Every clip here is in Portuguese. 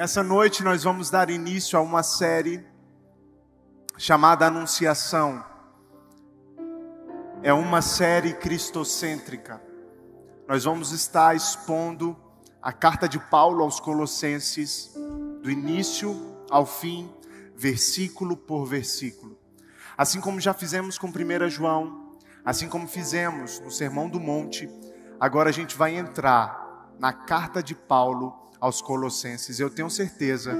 Essa noite nós vamos dar início a uma série chamada Anunciação. É uma série cristocêntrica. Nós vamos estar expondo a carta de Paulo aos Colossenses, do início ao fim, versículo por versículo. Assim como já fizemos com 1 João, assim como fizemos no Sermão do Monte, agora a gente vai entrar na carta de Paulo aos Colossenses. Eu tenho certeza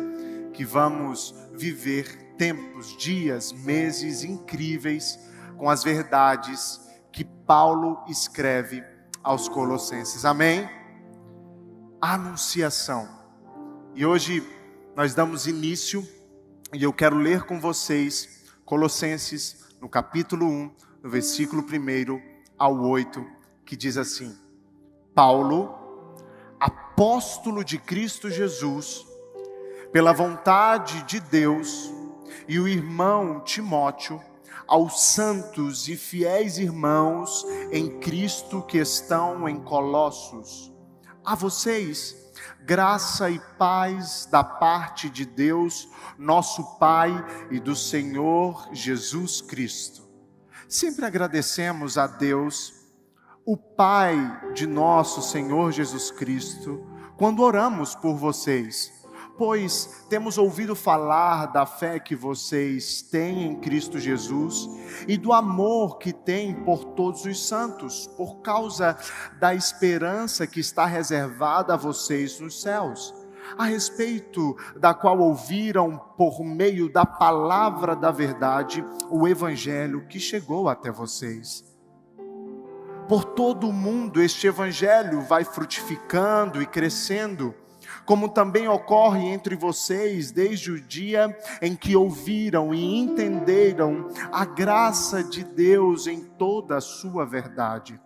que vamos viver tempos, dias, meses incríveis com as verdades que Paulo escreve aos Colossenses. Amém? Anunciação. E hoje nós damos início e eu quero ler com vocês Colossenses no capítulo 1, no versículo 1 ao 8, que diz assim: Paulo apóstolo de Cristo Jesus, pela vontade de Deus, e o irmão Timóteo, aos santos e fiéis irmãos em Cristo que estão em Colossos. A vocês, graça e paz da parte de Deus, nosso Pai e do Senhor Jesus Cristo. Sempre agradecemos a Deus o Pai de nosso Senhor Jesus Cristo, quando oramos por vocês, pois temos ouvido falar da fé que vocês têm em Cristo Jesus e do amor que têm por todos os santos, por causa da esperança que está reservada a vocês nos céus. A respeito da qual ouviram por meio da palavra da verdade o evangelho que chegou até vocês por todo o mundo este evangelho vai frutificando e crescendo, como também ocorre entre vocês desde o dia em que ouviram e entenderam a graça de Deus em toda a sua verdade.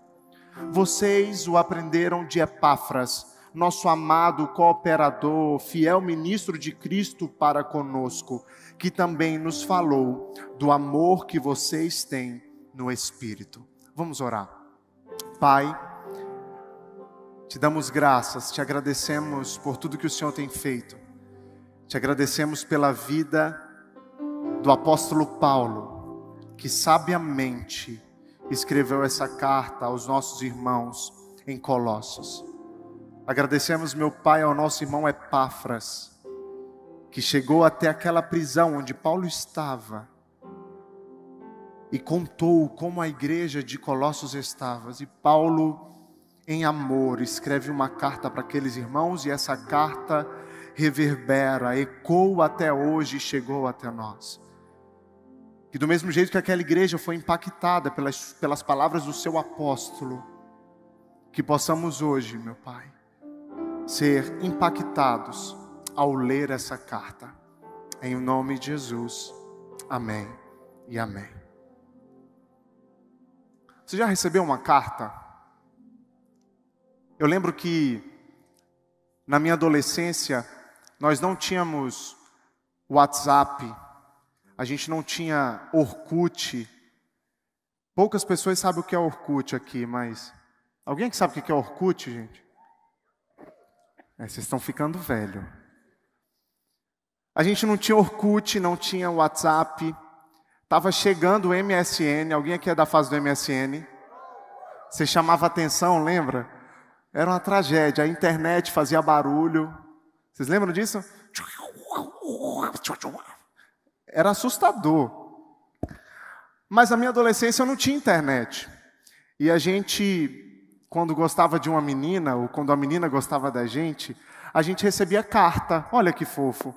Vocês o aprenderam de Epáfras, nosso amado cooperador, fiel ministro de Cristo para conosco, que também nos falou do amor que vocês têm no Espírito. Vamos orar. Pai, te damos graças, te agradecemos por tudo que o Senhor tem feito, te agradecemos pela vida do apóstolo Paulo, que sabiamente escreveu essa carta aos nossos irmãos em Colossos. Agradecemos, meu Pai, ao nosso irmão Epáfras, que chegou até aquela prisão onde Paulo estava e contou como a igreja de Colossos estava. E Paulo, em amor, escreve uma carta para aqueles irmãos e essa carta reverbera, ecoa até hoje e chegou até nós. Que do mesmo jeito que aquela igreja foi impactada pelas, pelas palavras do seu apóstolo, que possamos hoje, meu Pai, ser impactados ao ler essa carta. Em nome de Jesus. Amém e amém. Você já recebeu uma carta? Eu lembro que na minha adolescência nós não tínhamos WhatsApp, a gente não tinha Orkut. Poucas pessoas sabem o que é Orkut aqui, mas alguém que sabe o que é Orkut, gente? É, vocês estão ficando velho. A gente não tinha Orkut, não tinha WhatsApp. Estava chegando o MSN, alguém aqui é da fase do MSN? Você chamava atenção, lembra? Era uma tragédia, a internet fazia barulho. Vocês lembram disso? Era assustador. Mas na minha adolescência eu não tinha internet. E a gente, quando gostava de uma menina, ou quando a menina gostava da gente, a gente recebia carta. Olha que fofo.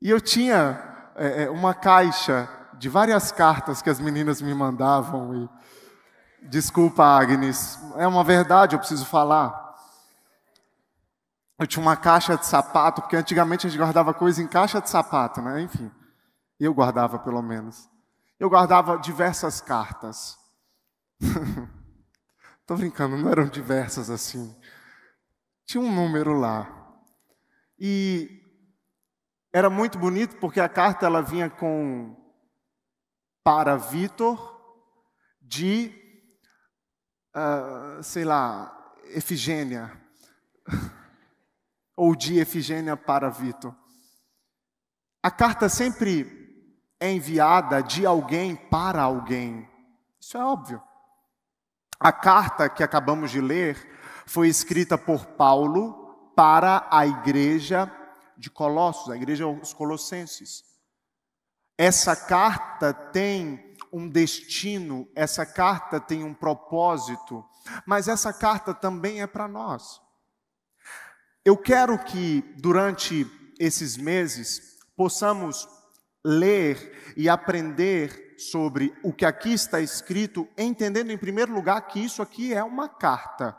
E eu tinha é, uma caixa de várias cartas que as meninas me mandavam. E... Desculpa, Agnes, é uma verdade, eu preciso falar. Eu tinha uma caixa de sapato, porque antigamente a gente guardava coisa em caixa de sapato, né? Enfim, eu guardava pelo menos. Eu guardava diversas cartas. Tô brincando, não eram diversas assim. Tinha um número lá. E era muito bonito porque a carta ela vinha com para Vitor de, uh, sei lá, Efigênia. ou de Efigênia para Vitor. A carta sempre é enviada de alguém para alguém. Isso é óbvio. A carta que acabamos de ler foi escrita por Paulo para a igreja de Colossos, a igreja dos Colossenses. Essa carta tem um destino, essa carta tem um propósito, mas essa carta também é para nós. Eu quero que durante esses meses possamos ler e aprender sobre o que aqui está escrito, entendendo em primeiro lugar que isso aqui é uma carta.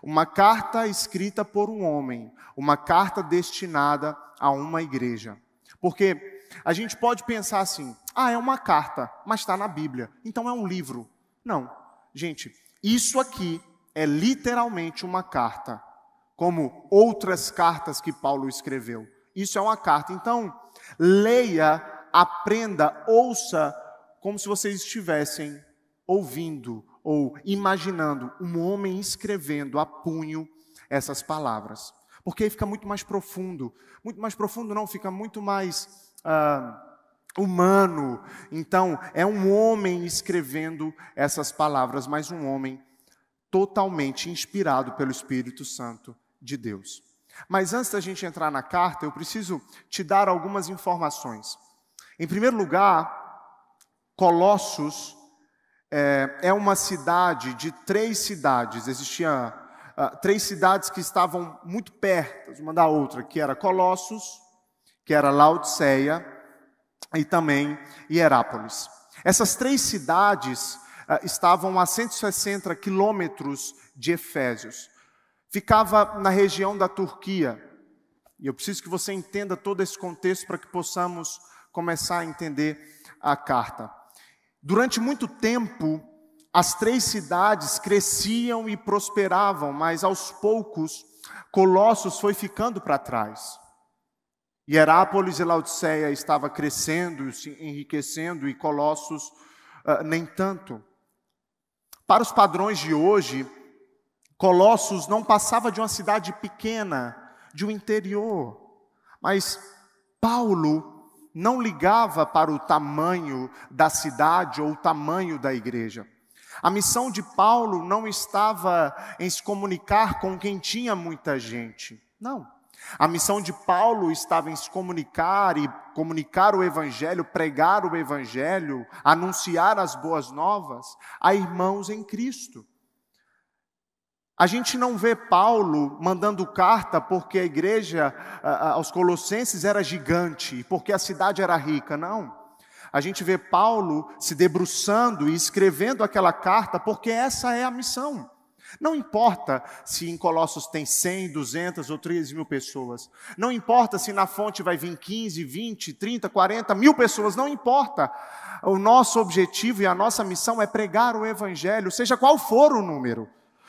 Uma carta escrita por um homem, uma carta destinada a uma igreja. Porque a gente pode pensar assim: ah, é uma carta, mas está na Bíblia, então é um livro. Não, gente, isso aqui é literalmente uma carta, como outras cartas que Paulo escreveu. Isso é uma carta. Então, leia, aprenda, ouça, como se vocês estivessem ouvindo ou imaginando um homem escrevendo a punho essas palavras. Porque aí fica muito mais profundo. Muito mais profundo, não, fica muito mais ah, humano. Então, é um homem escrevendo essas palavras, mas um homem totalmente inspirado pelo Espírito Santo de Deus. Mas antes da gente entrar na carta, eu preciso te dar algumas informações. Em primeiro lugar, Colossos é, é uma cidade de três cidades. Existia uh, três cidades que estavam muito perto uma da outra, que era Colossos, que era Laodiceia e também Hierápolis. Essas três cidades uh, estavam a 160 quilômetros de Efésios. Ficava na região da Turquia. E eu preciso que você entenda todo esse contexto para que possamos começar a entender a carta. Durante muito tempo, as três cidades cresciam e prosperavam, mas aos poucos, Colossos foi ficando para trás. Hierápolis e Laodiceia estava crescendo, se enriquecendo, e Colossos uh, nem tanto. Para os padrões de hoje, Colossos não passava de uma cidade pequena, de um interior. Mas Paulo não ligava para o tamanho da cidade ou o tamanho da igreja. A missão de Paulo não estava em se comunicar com quem tinha muita gente. Não. A missão de Paulo estava em se comunicar e comunicar o Evangelho, pregar o Evangelho, anunciar as boas novas a irmãos em Cristo. A gente não vê Paulo mandando carta porque a igreja aos Colossenses era gigante, porque a cidade era rica, não. A gente vê Paulo se debruçando e escrevendo aquela carta porque essa é a missão. Não importa se em Colossos tem 100, 200 ou 3 mil pessoas. Não importa se na fonte vai vir 15, 20, 30, 40 mil pessoas. Não importa. O nosso objetivo e a nossa missão é pregar o Evangelho, seja qual for o número.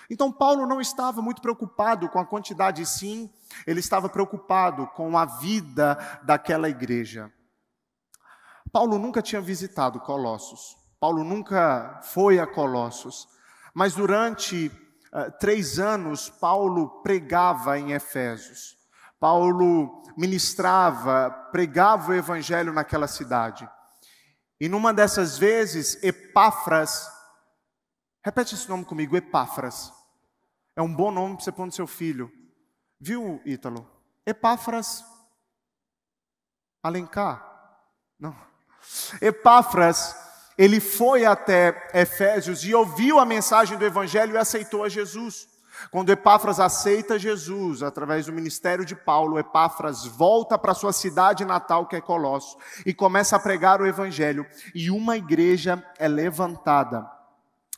Então, Paulo não estava muito preocupado com a quantidade, sim, ele estava preocupado com a vida daquela igreja. Paulo nunca tinha visitado Colossos, Paulo nunca foi a Colossos, mas durante uh, três anos, Paulo pregava em Efésios. Paulo ministrava, pregava o evangelho naquela cidade. E numa dessas vezes, Epáfras, repete esse nome comigo, Epáfras. É um bom nome para você pôr no seu filho. Viu, Ítalo? Epáfras Alencar. Não. Epáfras, ele foi até Efésios e ouviu a mensagem do Evangelho e aceitou a Jesus. Quando Epáfras aceita Jesus através do ministério de Paulo, Epáfras volta para sua cidade natal, que é Colosso, e começa a pregar o Evangelho, e uma igreja é levantada.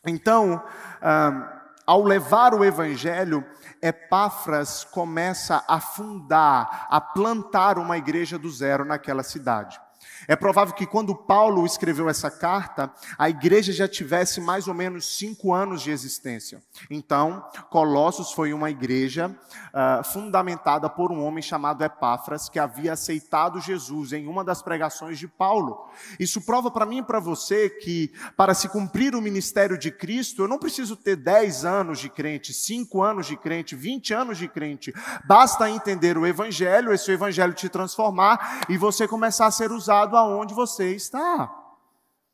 Então, ah, ao levar o evangelho, Epáfras começa a fundar, a plantar uma igreja do zero naquela cidade. É provável que quando Paulo escreveu essa carta, a igreja já tivesse mais ou menos cinco anos de existência. Então, Colossos foi uma igreja uh, fundamentada por um homem chamado Epáfras, que havia aceitado Jesus em uma das pregações de Paulo. Isso prova para mim e para você que, para se cumprir o ministério de Cristo, eu não preciso ter 10 anos de crente, 5 anos de crente, 20 anos de crente. Basta entender o Evangelho, esse Evangelho te transformar e você começar a ser usado aonde você está.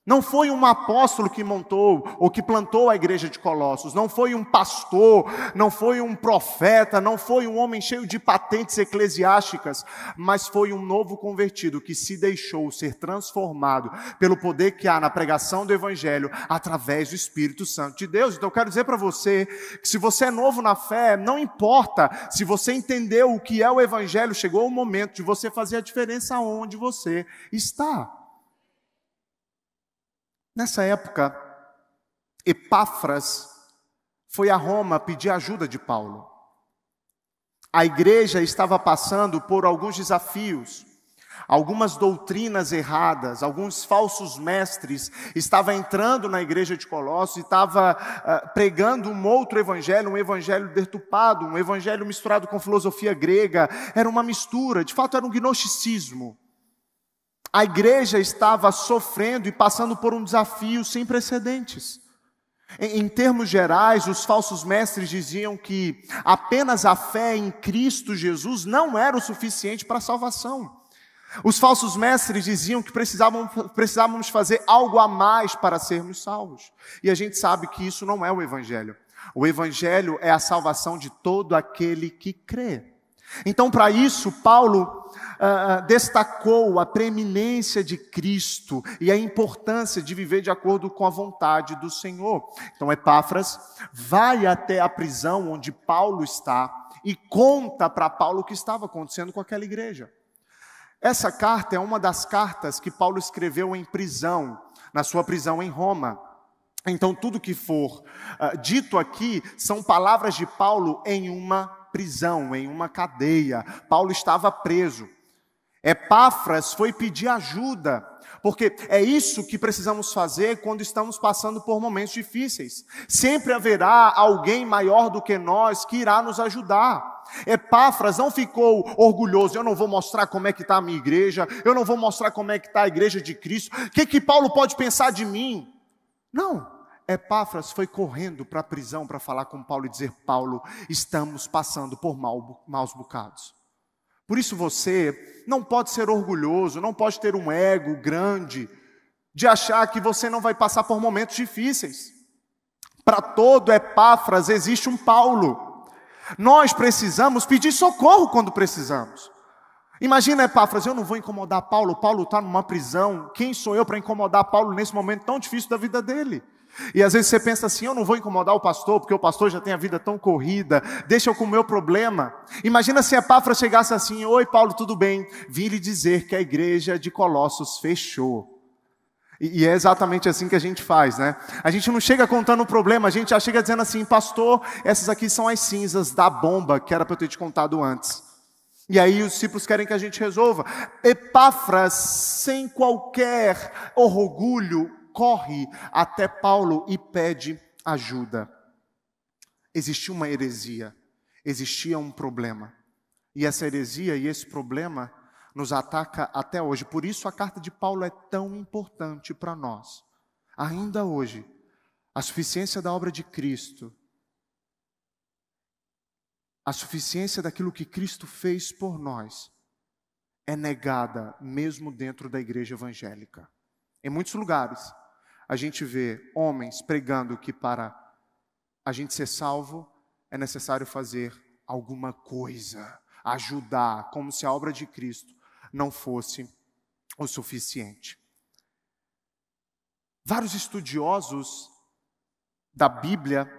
Não foi um apóstolo que montou ou que plantou a igreja de Colossos, não foi um pastor, não foi um profeta, não foi um homem cheio de patentes eclesiásticas, mas foi um novo convertido que se deixou ser transformado pelo poder que há na pregação do evangelho através do Espírito Santo de Deus. Então eu quero dizer para você que se você é novo na fé, não importa se você entendeu o que é o evangelho, chegou o momento de você fazer a diferença onde você está. Nessa época, Epáfras foi a Roma pedir ajuda de Paulo. A igreja estava passando por alguns desafios, algumas doutrinas erradas, alguns falsos mestres estavam entrando na igreja de Colossos e estava uh, pregando um outro evangelho, um evangelho deturpado, um evangelho misturado com filosofia grega, era uma mistura, de fato era um gnosticismo. A igreja estava sofrendo e passando por um desafio sem precedentes. Em, em, termos gerais, os falsos mestres diziam que apenas a fé em Cristo Jesus não era o suficiente para a salvação. Os falsos mestres diziam que precisávamos fazer algo a mais para sermos salvos. E a gente sabe que isso não é o Evangelho. O Evangelho é a salvação de todo aquele que crê. Então, para isso, Paulo uh, destacou a preeminência de Cristo e a importância de viver de acordo com a vontade do Senhor. Então, Epáfras vai até a prisão onde Paulo está e conta para Paulo o que estava acontecendo com aquela igreja. Essa carta é uma das cartas que Paulo escreveu em prisão, na sua prisão em Roma. Então, tudo que for uh, dito aqui são palavras de Paulo em uma prisão, em uma cadeia. Paulo estava preso. Epáfras foi pedir ajuda, porque é isso que precisamos fazer quando estamos passando por momentos difíceis. Sempre haverá alguém maior do que nós que irá nos ajudar. Epáfras não ficou orgulhoso, eu não vou mostrar como é que está a minha igreja, eu não vou mostrar como é que está a igreja de Cristo, o que, que Paulo pode pensar de mim? Não, Epáfras foi correndo para a prisão para falar com Paulo e dizer: Paulo, estamos passando por maus bocados. Por isso você não pode ser orgulhoso, não pode ter um ego grande, de achar que você não vai passar por momentos difíceis. Para todo Epáfras existe um Paulo. Nós precisamos pedir socorro quando precisamos. Imagina Epáfras, eu não vou incomodar Paulo, Paulo está numa prisão, quem sou eu para incomodar Paulo nesse momento tão difícil da vida dele? E às vezes você pensa assim: eu não vou incomodar o pastor, porque o pastor já tem a vida tão corrida, deixa eu com o meu problema. Imagina se a Epáfra chegasse assim: Oi, Paulo, tudo bem? Vim lhe dizer que a igreja de Colossos fechou. E, é exatamente assim que a gente faz, né? A gente não chega contando o problema, a gente já chega dizendo assim: Pastor, essas aqui são as cinzas da bomba que era para eu ter te contado antes. E aí os discípulos querem que a gente resolva. Epáfras, sem qualquer orgulho, corre até Paulo e pede ajuda. Existia uma heresia, existia um problema. E essa heresia e esse problema nos ataca até hoje. Por isso a carta de Paulo é tão importante para nós. Ainda hoje, a suficiência da obra de Cristo, a suficiência daquilo que Cristo fez por nós, é negada mesmo dentro da igreja evangélica. Em muitos lugares, a gente vê homens pregando que para a gente ser salvo é necessário fazer alguma coisa, ajudar, como se a obra de Cristo não fosse o suficiente. Vários estudiosos da Bíblia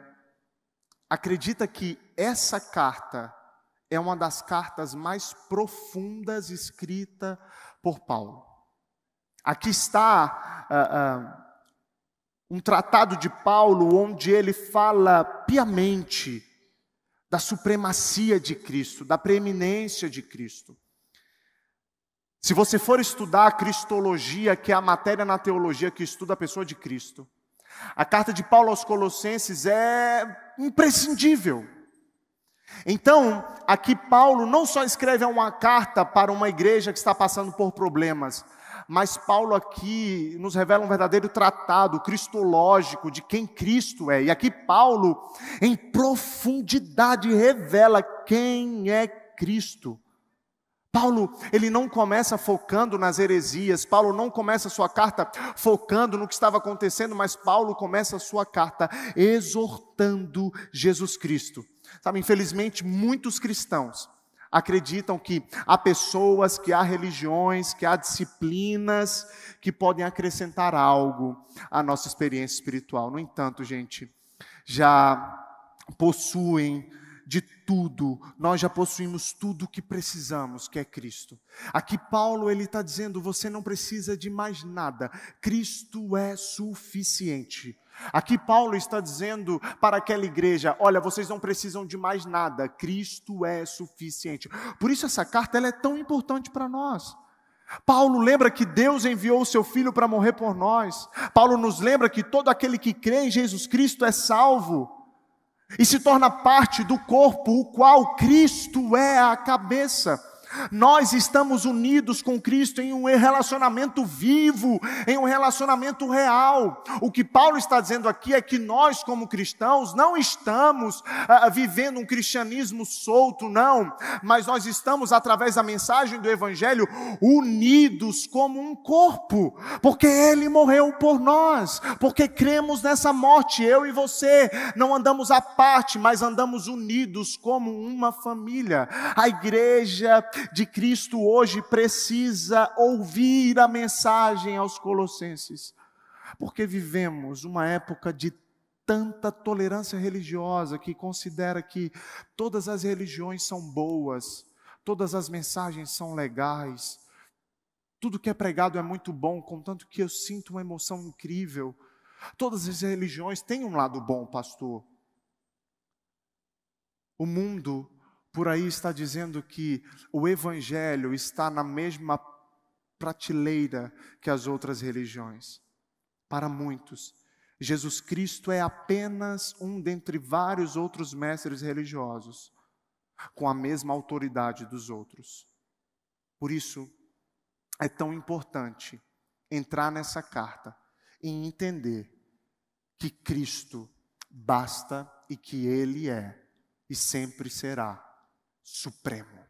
acreditam que essa carta é uma das cartas mais profundas escrita por Paulo. Aqui está uh, uh, um tratado de Paulo onde ele fala piamente da supremacia de Cristo, da preeminência de Cristo. Se você for estudar a cristologia, que é a matéria na teologia que estuda a pessoa de Cristo, a carta de Paulo aos Colossenses é imprescindível. Então, aqui Paulo não só escreve uma carta para uma igreja que está passando por problemas, mas Paulo aqui nos revela um verdadeiro tratado cristológico de quem Cristo é. E aqui Paulo, em profundidade, revela quem é Cristo. Paulo, ele não começa focando nas heresias, Paulo não começa sua carta focando no que estava acontecendo, mas Paulo começa sua carta exortando Jesus Cristo. Sabe, infelizmente, muitos cristãos acreditam que há pessoas, que há religiões, que há disciplinas que podem acrescentar algo à nossa experiência espiritual. No entanto, gente, já possuem de tudo, nós já possuímos tudo o que precisamos, que é Cristo. Aqui Paulo ele está dizendo: você não precisa de mais nada, Cristo é suficiente. Aqui Paulo está dizendo para aquela igreja: olha, vocês não precisam de mais nada, Cristo é suficiente. Por isso essa carta ela é tão importante para nós. Paulo lembra que Deus enviou o seu filho para morrer por nós. Paulo nos lembra que todo aquele que crê em Jesus Cristo é salvo e se torna parte do corpo, o qual Cristo é a cabeça. Nós estamos unidos com Cristo em um relacionamento vivo, em um relacionamento real. O que Paulo está dizendo aqui é que nós, como cristãos, não estamos ah, vivendo um cristianismo solto, não, mas nós estamos, através da mensagem do Evangelho, unidos como um corpo, porque Ele morreu por nós, porque cremos nessa morte, eu e você, não andamos à parte, mas andamos unidos como uma família. A igreja de Cristo hoje precisa ouvir a mensagem aos Colossenses, porque vivemos uma época de tanta tolerância religiosa que considera que todas as religiões são boas, todas as mensagens são legais, tudo que é pregado é muito bom, contanto que eu sinto uma emoção incrível. Todas as religiões têm um lado bom, pastor. O mundo por aí está dizendo que o Evangelho está na mesma prateleira que as outras religiões. Para muitos, Jesus Cristo é apenas um dentre vários outros mestres religiosos, com a mesma autoridade dos outros. Por isso, é tão importante entrar nessa carta e entender que Cristo basta e que Ele é e sempre será supremo.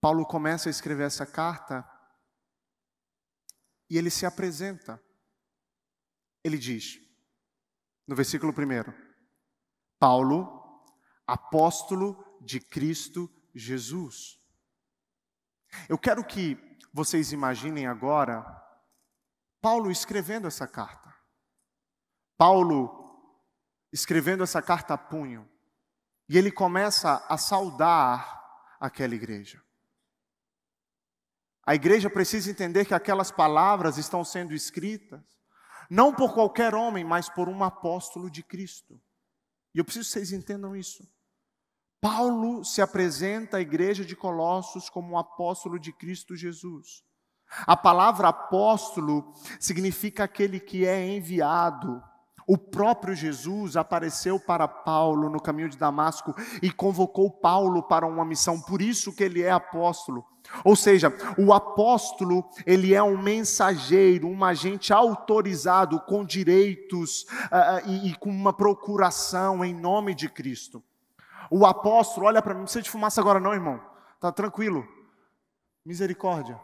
Paulo começa a escrever essa carta e ele se apresenta. Ele diz, no versículo 1, Paulo, apóstolo de Cristo Jesus. Eu quero que vocês imaginem agora Paulo escrevendo essa carta. Paulo escrevendo essa carta a punho. E ele começa a saudar aquela igreja. A igreja precisa entender que aquelas palavras estão sendo escritas não por qualquer homem, mas por um apóstolo de Cristo. E eu preciso que vocês entendam isso. Paulo se apresenta à igreja de Colossos como um apóstolo de Cristo Jesus. A palavra apóstolo significa aquele que é enviado, o próprio Jesus apareceu para Paulo no caminho de Damasco e convocou Paulo para uma missão, por isso que ele é apóstolo. Ou seja, o apóstolo, ele é um mensageiro, um agente autorizado com direitos uh, e, e com uma procuração em nome de Cristo. O apóstolo, olha para mim, não precisa de fumaça agora não, irmão. Tá tranquilo. Misericórdia.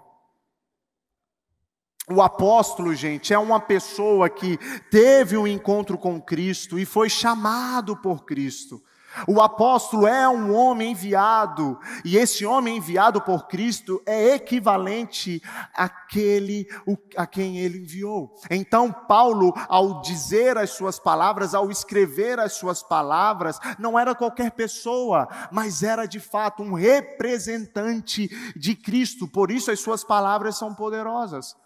O apóstolo, gente, é uma pessoa que teve um encontro com Cristo e foi chamado por Cristo. O apóstolo é um homem enviado, e esse homem enviado por Cristo é equivalente àquele a quem ele enviou. Então, Paulo, ao dizer as suas palavras, ao escrever as suas palavras, não era qualquer pessoa, mas era de fato um representante de Cristo, por isso as suas palavras são poderosas.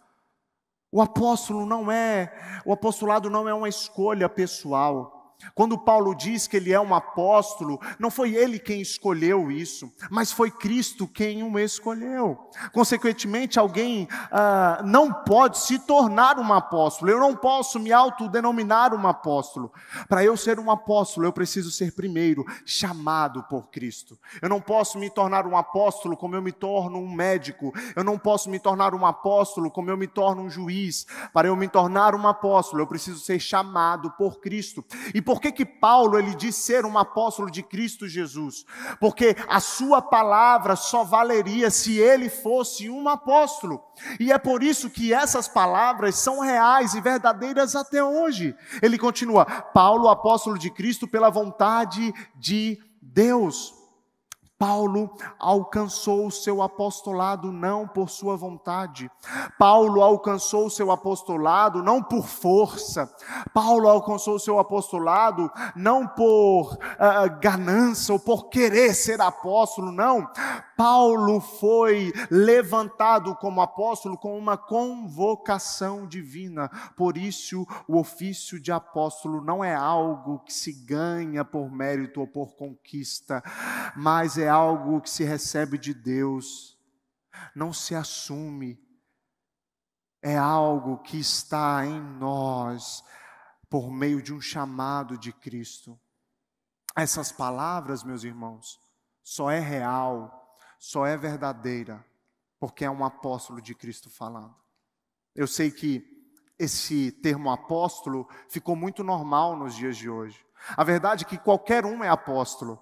O apóstolo não é, o apostolado não é uma escolha pessoal. Quando Paulo diz que ele é um apóstolo, não foi ele quem escolheu isso, mas foi Cristo quem o escolheu. Consequentemente, alguém ah, não pode se tornar um apóstolo. Eu não posso me autodenominar um apóstolo. Para eu ser um apóstolo, eu preciso ser primeiro chamado por Cristo. Eu não posso me tornar um apóstolo como eu me torno um médico. Eu não posso me tornar um apóstolo como eu me torno um juiz. Para eu me tornar um apóstolo, eu preciso ser chamado por Cristo. E por que que Paulo ele diz ser um apóstolo de Cristo Jesus? Porque a sua palavra só valeria se ele fosse um apóstolo. E é por isso que essas palavras são reais e verdadeiras até hoje. Ele continua: Paulo, apóstolo de Cristo pela vontade de Deus. Paulo alcançou o seu apostolado não por sua vontade. Paulo alcançou o seu apostolado não por força. Paulo alcançou o seu apostolado não por uh, ganância ou por querer ser apóstolo, não. Paulo foi levantado como apóstolo com uma convocação divina. Por isso, o ofício de apóstolo não é algo que se ganha por mérito ou por conquista, mas é algo que se recebe de Deus. Não se assume. É algo que está em nós por meio de um chamado de Cristo. Essas palavras, meus irmãos, só é real só é verdadeira porque é um apóstolo de Cristo falando. Eu sei que esse termo apóstolo ficou muito normal nos dias de hoje. A verdade é que qualquer um é apóstolo,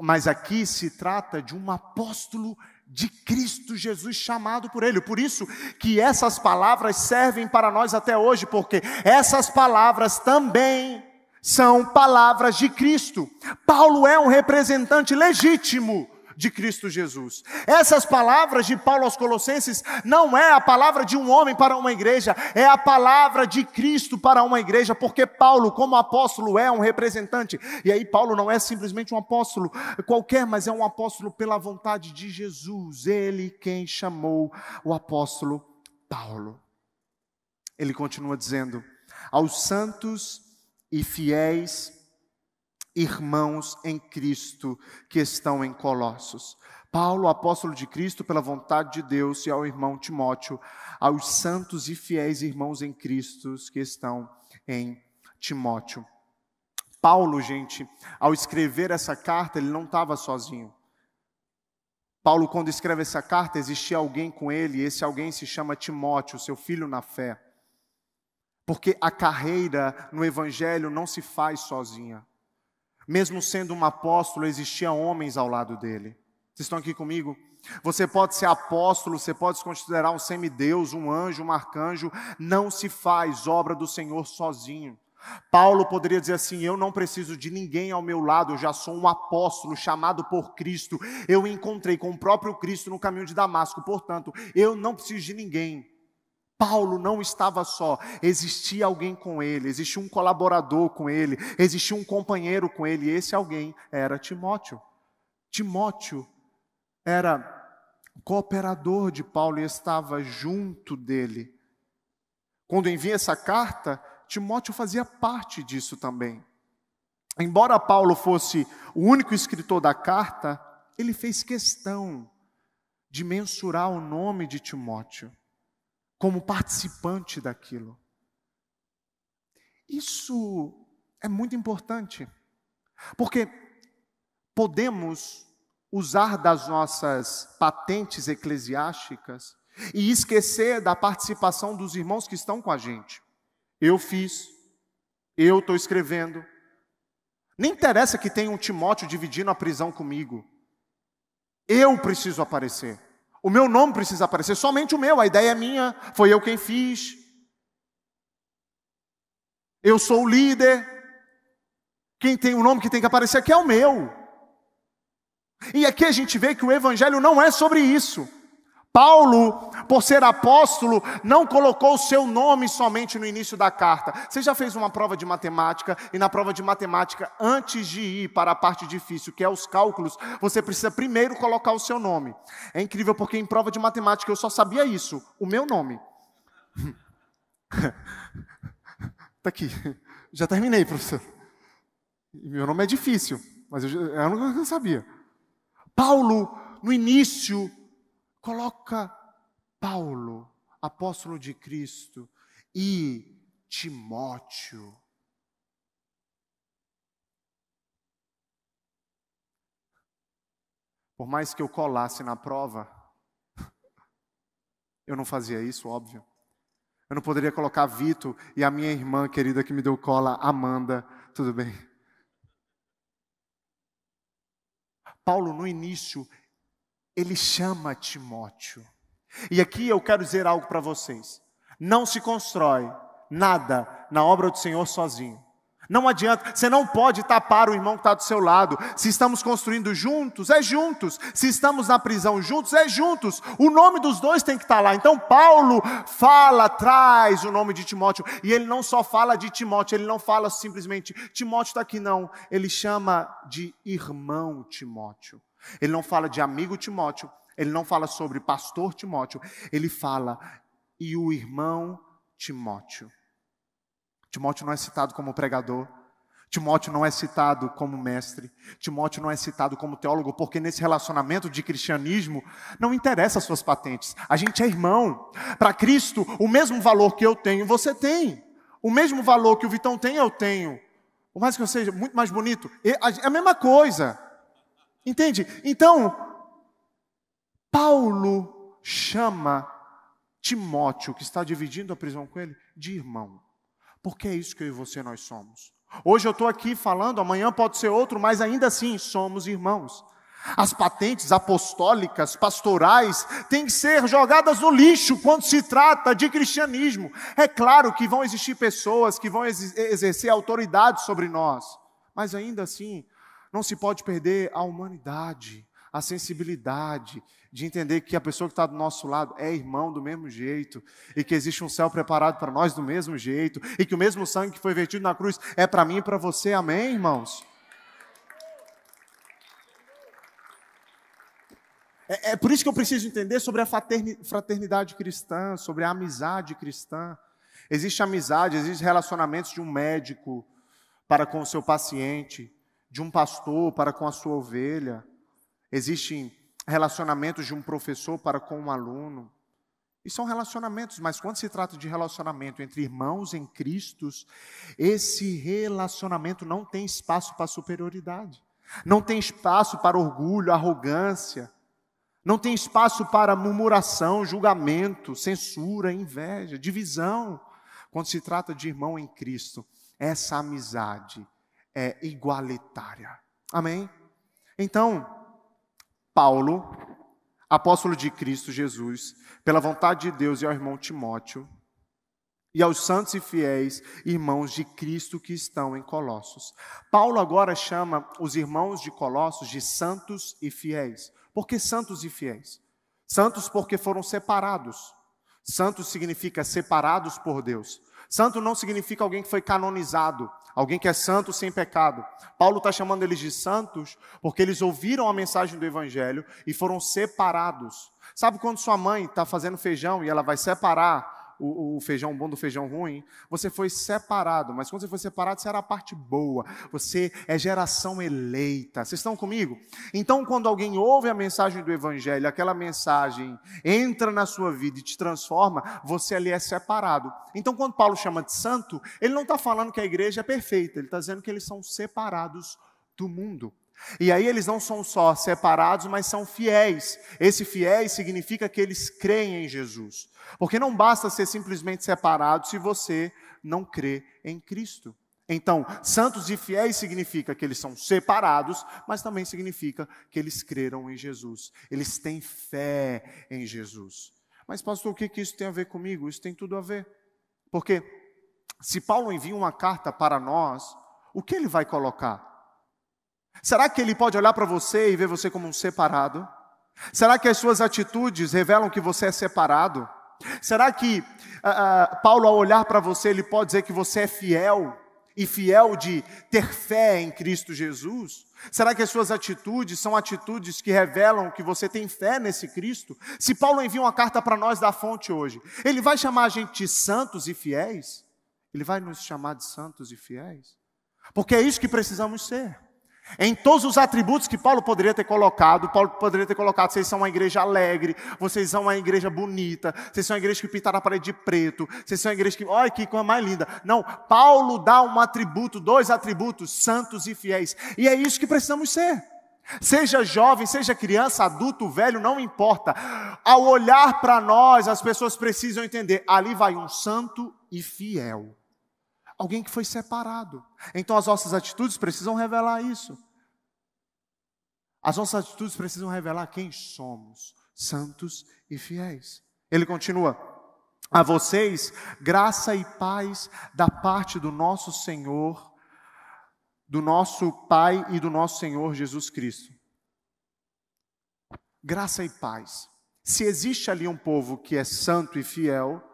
mas aqui se trata de um apóstolo de Cristo Jesus chamado por Ele. Por isso que essas palavras servem para nós até hoje, porque essas palavras também são palavras de Cristo. Paulo é um representante legítimo de Cristo Jesus. Essas palavras de Paulo aos Colossenses não é a palavra de um homem para uma igreja, é a palavra de Cristo para uma igreja, porque Paulo, como apóstolo, é um representante. E aí, Paulo não é simplesmente um apóstolo qualquer, mas é um apóstolo pela vontade de Jesus, ele quem chamou o apóstolo Paulo. Ele continua dizendo: aos santos e fiéis irmãos em Cristo que estão em Colossos. Paulo, apóstolo de Cristo, pela vontade de Deus, e ao irmão Timóteo, aos santos e fiéis irmãos em Cristo que estão em Timóteo. Paulo, gente, ao escrever essa carta, ele não estava sozinho. Paulo, quando escreve essa carta, existia alguém com ele, e esse alguém se chama Timóteo, seu filho na fé. Porque a carreira no Evangelho não se faz sozinha. Mesmo sendo um apóstolo, existiam homens ao lado dele. Vocês estão aqui comigo? Você pode ser apóstolo, você pode se considerar um semideus, um anjo, um arcanjo. Não se faz obra do Senhor sozinho. Paulo poderia dizer assim: Eu não preciso de ninguém ao meu lado, eu já sou um apóstolo chamado por Cristo. Eu encontrei com o próprio Cristo no caminho de Damasco, portanto, eu não preciso de ninguém. Paulo não estava só, existia alguém com ele, existia um colaborador com ele, existia um companheiro com ele, e esse alguém era Timóteo. Timóteo era cooperador de Paulo e estava junto dele. Quando envia essa carta, Timóteo fazia parte disso também. Embora Paulo fosse o único escritor da carta, ele fez questão de mensurar o nome de Timóteo como participante daquilo. Isso é muito importante, porque podemos usar das nossas patentes eclesiásticas e esquecer da participação dos irmãos que estão com a gente. Eu fiz, eu estou escrevendo. Nem interessa que tenha um Timóteo dividindo a prisão comigo. Eu preciso aparecer. O meu nome precisa aparecer, somente o meu, a ideia é minha, foi eu quem fiz. Eu sou o líder. Quem tem o nome que tem que aparecer aqui é o meu. E aqui a gente vê que o evangelho não é sobre isso. Paulo, por ser apóstolo, não colocou o seu nome somente no início da carta. Você já fez uma prova de matemática e na prova de matemática, antes de ir para a parte difícil, que é os cálculos, você precisa primeiro colocar o seu nome. É incrível porque em prova de matemática eu só sabia isso, o meu nome. Tá aqui. Já terminei, professor. Meu nome é difícil, mas eu, eu não sabia. Paulo, no início, coloca Paulo, apóstolo de Cristo, e Timóteo. Por mais que eu colasse na prova, eu não fazia isso, óbvio. Eu não poderia colocar Vito e a minha irmã querida que me deu cola, Amanda. Tudo bem. Paulo, no início, ele chama Timóteo. E aqui eu quero dizer algo para vocês. Não se constrói nada na obra do Senhor sozinho. Não adianta, você não pode tapar o irmão que está do seu lado. Se estamos construindo juntos, é juntos. Se estamos na prisão juntos, é juntos. O nome dos dois tem que estar tá lá. Então, Paulo fala, traz o nome de Timóteo. E ele não só fala de Timóteo, ele não fala simplesmente, Timóteo está aqui, não. Ele chama de irmão Timóteo. Ele não fala de amigo Timóteo. Ele não fala sobre pastor Timóteo. Ele fala, e o irmão Timóteo. Timóteo não é citado como pregador. Timóteo não é citado como mestre, Timóteo não é citado como teólogo, porque nesse relacionamento de cristianismo não interessa as suas patentes. A gente é irmão. Para Cristo, o mesmo valor que eu tenho, você tem. O mesmo valor que o Vitão tem, eu tenho. Por mais que eu seja muito mais bonito, é a mesma coisa. Entende? Então, Paulo chama Timóteo, que está dividindo a prisão com ele, de irmão. Porque é isso que eu e você nós somos. Hoje eu estou aqui falando, amanhã pode ser outro, mas ainda assim somos irmãos. As patentes apostólicas, pastorais, têm que ser jogadas no lixo quando se trata de cristianismo. É claro que vão existir pessoas que vão exercer autoridade sobre nós, mas ainda assim, não se pode perder a humanidade, a sensibilidade de entender que a pessoa que está do nosso lado é irmão do mesmo jeito, e que existe um céu preparado para nós do mesmo jeito, e que o mesmo sangue que foi vertido na cruz é para mim e para você, amém, irmãos? É, é, por isso que eu preciso entender sobre a fraternidade cristã, sobre a amizade cristã. Existe amizade, existe relacionamentos de um médico para com o seu paciente, de um pastor para com a sua ovelha. Existem relacionamentos de um professor para com um aluno. E são relacionamentos, mas quando se trata de relacionamento entre irmãos em Cristo, esse relacionamento não tem espaço para superioridade, não tem espaço para orgulho, arrogância, não tem espaço para murmuração, julgamento, censura, inveja, divisão. Quando se trata de irmão em Cristo, essa amizade é igualitária. Amém? Então, Paulo, apóstolo de Cristo Jesus, pela vontade de Deus e ao irmão Timóteo, e aos santos e fiéis irmãos de Cristo que estão em Colossos. Paulo agora chama os irmãos de Colossos de santos e fiéis. Por que santos e fiéis? Santos porque foram separados. Santos significa separados por Deus. Santo não significa alguém que foi canonizado, alguém que é santo sem pecado. Paulo está chamando eles de santos porque eles ouviram a mensagem do Evangelho e foram separados. Sabe quando sua mãe está fazendo feijão e ela vai separar o, o, feijão bom do feijão ruim, você foi separado, mas quando você foi separado, você era a parte boa, você é geração eleita. Vocês estão comigo? Então, quando alguém ouve a mensagem do Evangelho, aquela mensagem entra na sua vida e te transforma, você ali é separado. Então, quando Paulo chama de santo, ele não está falando que a igreja é perfeita, ele está dizendo que eles são separados do mundo. E aí eles não são só separados, mas são fiéis. Esse fiéis significa que eles creem em Jesus. Porque não basta ser simplesmente separado se você não crê em Cristo. Então, santos e fiéis significa que eles são separados, mas também significa que eles creram em Jesus. Eles têm fé em Jesus. Mas, pastor, o que, que isso tem a ver comigo? Isso tem tudo a ver. Porque se Paulo envia uma carta para nós, o que ele vai colocar? Será que ele pode olhar para você e ver você como um separado? Será que as suas atitudes revelam que você é separado? Será que uh, uh, Paulo, ao olhar para você, ele pode dizer que você é fiel e fiel de ter fé em Cristo Jesus? Será que as suas atitudes são atitudes que revelam que você tem fé nesse Cristo? Se Paulo envia uma carta para nós da fonte hoje, ele vai chamar a gente de santos e fiéis? Ele vai nos chamar de santos e fiéis? Porque é isso que precisamos ser. Em todos os atributos que Paulo poderia ter colocado, Paulo poderia ter colocado: vocês são uma igreja alegre, vocês são uma igreja bonita, vocês são uma igreja que pintaram a parede de preto, vocês são uma igreja que, olha que coisa mais linda. Não, Paulo dá um atributo, dois atributos, santos e fiéis, e é isso que precisamos ser. Seja jovem, seja criança, adulto, velho, não importa. Ao olhar para nós, as pessoas precisam entender: ali vai um santo e fiel alguém que foi separado. Então as nossas atitudes precisam revelar isso. As nossas atitudes precisam revelar quem somos, santos e fiéis. Ele continua: A vocês, graça e paz da parte do nosso Senhor, do nosso Pai e do nosso Senhor Jesus Cristo. Graça e paz. Se existe ali um povo que é santo e fiel,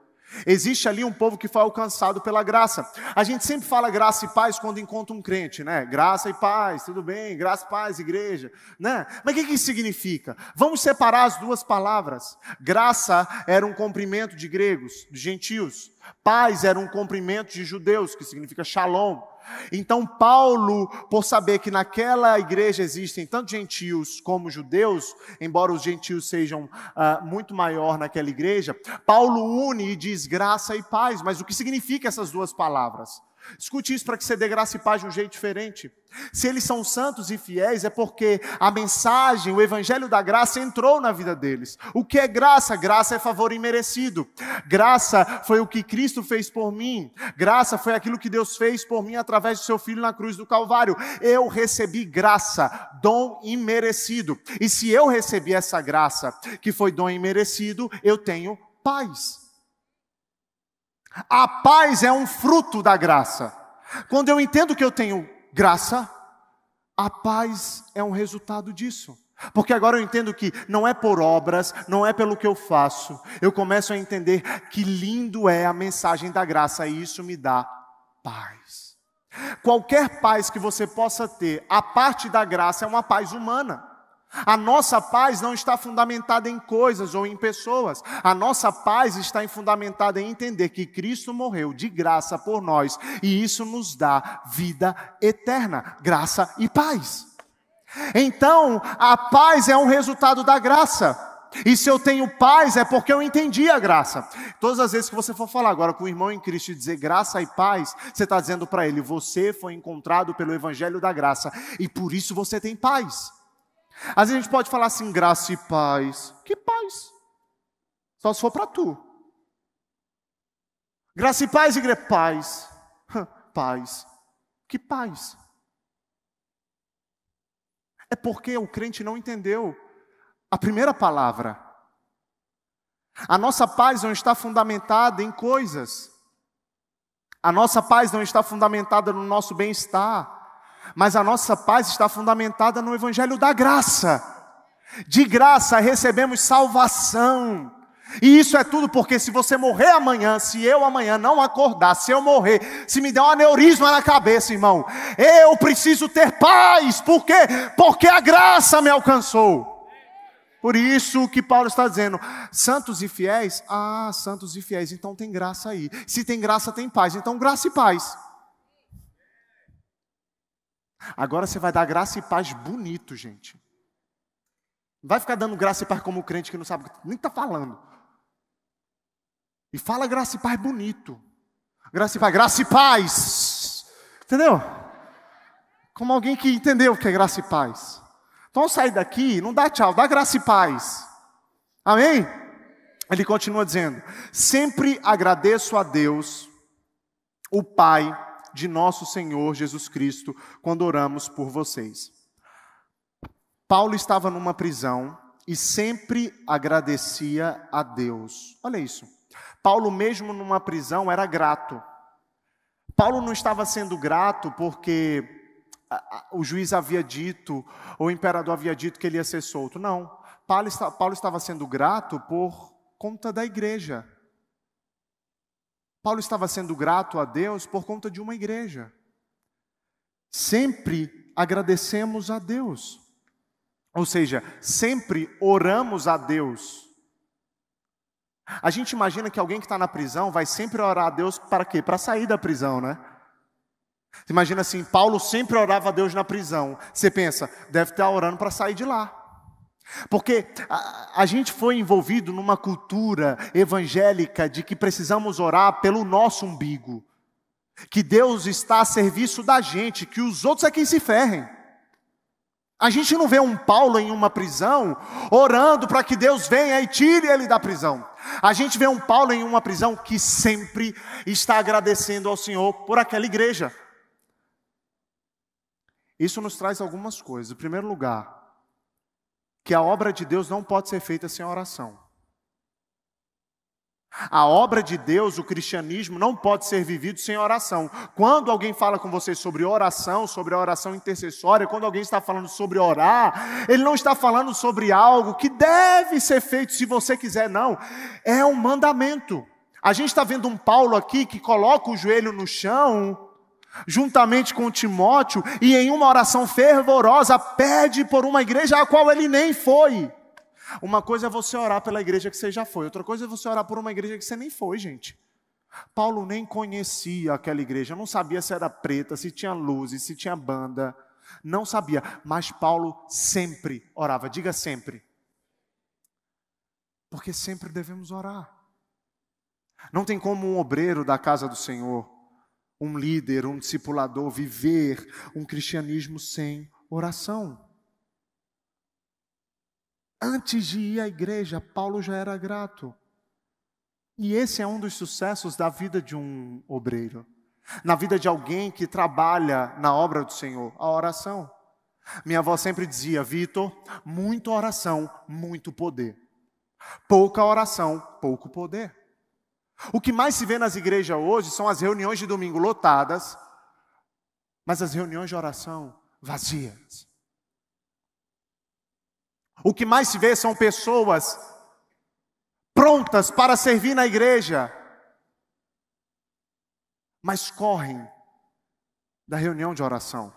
Existe ali um povo que foi alcançado pela graça. A gente sempre fala graça e paz quando encontra um crente, né? Graça e paz, tudo bem, graça e paz, igreja, né? Mas o que, que isso significa? Vamos separar as duas palavras. Graça era um cumprimento de gregos, de gentios. Paz era um cumprimento de judeus, que significa shalom. Então, Paulo, por saber que naquela igreja existem tanto gentios como judeus, embora os gentios sejam uh, muito maior naquela igreja, Paulo une e diz graça e paz. Mas o que significa essas duas palavras? Escute isso para que você dê graça e paz de um jeito diferente. Se eles são santos e fiéis, é porque a mensagem, o evangelho da graça entrou na vida deles. O que é graça? Graça é favor imerecido. Graça foi o que Cristo fez por mim. Graça foi aquilo que Deus fez por mim através do seu filho na cruz do Calvário. Eu recebi graça, dom imerecido. E se eu recebi essa graça, que foi dom imerecido, eu tenho paz. A paz é um fruto da graça. Quando eu entendo que eu tenho graça, a paz é um resultado disso. Porque agora eu entendo que não é por obras, não é pelo que eu faço. Eu começo a entender que lindo é a mensagem da graça e isso me dá paz. Qualquer paz que você possa ter, a parte da graça é uma paz humana. A nossa paz não está fundamentada em coisas ou em pessoas. A nossa paz está fundamentada em entender que Cristo morreu de graça por nós e isso nos dá vida eterna, graça e paz. Então, a paz é um resultado da graça. E se eu tenho paz é porque eu entendi a graça. Todas as vezes que você for falar agora com o irmão em Cristo e dizer graça e paz, você está dizendo para ele: você foi encontrado pelo Evangelho da graça e por isso você tem paz. Às vezes a gente pode falar assim, graça e paz. Que paz? Só se for para tu. Graça e paz, igreja, paz. Paz. Que paz? É porque o crente não entendeu a primeira palavra. A nossa paz não está fundamentada em coisas. A nossa paz não está fundamentada no nosso bem-estar mas a nossa paz está fundamentada no Evangelho da graça. De graça recebemos salvação. E isso é tudo porque se você morrer amanhã, se eu amanhã não acordar, se eu morrer, se me der um aneurisma na cabeça, irmão, eu preciso ter paz. Por quê? Porque a graça me alcançou. Por isso que Paulo está dizendo, santos e fiéis, ah, santos e fiéis, então tem graça aí. Se tem graça, tem paz. Então graça e paz. Agora você vai dar graça e paz bonito, gente. Não vai ficar dando graça e paz como o crente que não sabe nem está falando. E fala graça e paz bonito. Graça e paz, graça e paz. Entendeu? Como alguém que entendeu o que é graça e paz. Então sair daqui, não dá tchau, dá graça e paz. Amém? Ele continua dizendo: Sempre agradeço a Deus, o Pai, de nosso Senhor Jesus Cristo quando oramos por vocês. Paulo estava numa prisão e sempre agradecia a Deus. Olha isso. Paulo, mesmo numa prisão, era grato. Paulo não estava sendo grato porque o juiz havia dito, ou o imperador havia dito que ele ia ser solto. Não. Paulo estava sendo grato por conta da igreja. Paulo estava sendo grato a Deus por conta de uma igreja. Sempre agradecemos a Deus. Ou seja, sempre oramos a Deus. A gente imagina que alguém que está na prisão vai sempre orar a Deus para quê? Para sair da prisão, né? Imagina assim, Paulo sempre orava a Deus na prisão. Você pensa, deve estar orando para sair de lá. Porque a, a, gente foi envolvido numa cultura evangélica de que precisamos orar pelo nosso umbigo, que Deus está a serviço da gente, que os outros é quem se ferrem. A gente não vê um Paulo em uma prisão orando para que Deus venha e tire ele da prisão. A gente vê um Paulo em uma prisão que sempre está agradecendo ao Senhor por aquela igreja. Isso nos traz algumas coisas. Em primeiro lugar, que a obra de Deus não pode ser feita sem oração. A obra de Deus, o cristianismo, não pode ser vivido sem oração. Quando alguém fala com você sobre oração, sobre a oração intercessória, quando alguém está falando sobre orar, ele não está falando sobre algo que deve ser feito se você quiser, não. É um mandamento. A gente está vendo um Paulo aqui que coloca o joelho no chão juntamente com Timóteo, e em uma oração fervorosa pede por uma igreja a qual ele nem foi. Uma coisa é você orar pela igreja que você já foi, outra coisa é você orar por uma igreja que você nem foi, gente. Paulo nem conhecia aquela igreja, não sabia se era preta, se tinha luzes, se tinha banda, não sabia, mas Paulo sempre orava, diga sempre. Porque sempre devemos orar. Não tem como um obreiro da casa do Senhor um líder, um discipulador viver um cristianismo sem oração. Antes de ir à igreja, Paulo já era grato. E esse é um dos sucessos da vida de um obreiro, na vida de alguém que trabalha na obra do Senhor, a oração. Minha avó sempre dizia, Vitor, muita oração, muito poder. Pouca oração, pouco poder. O que mais se vê nas igrejas hoje são as reuniões de domingo lotadas, mas as reuniões de oração vazias. O que mais se vê são pessoas prontas para servir na igreja, mas correm da reunião de oração.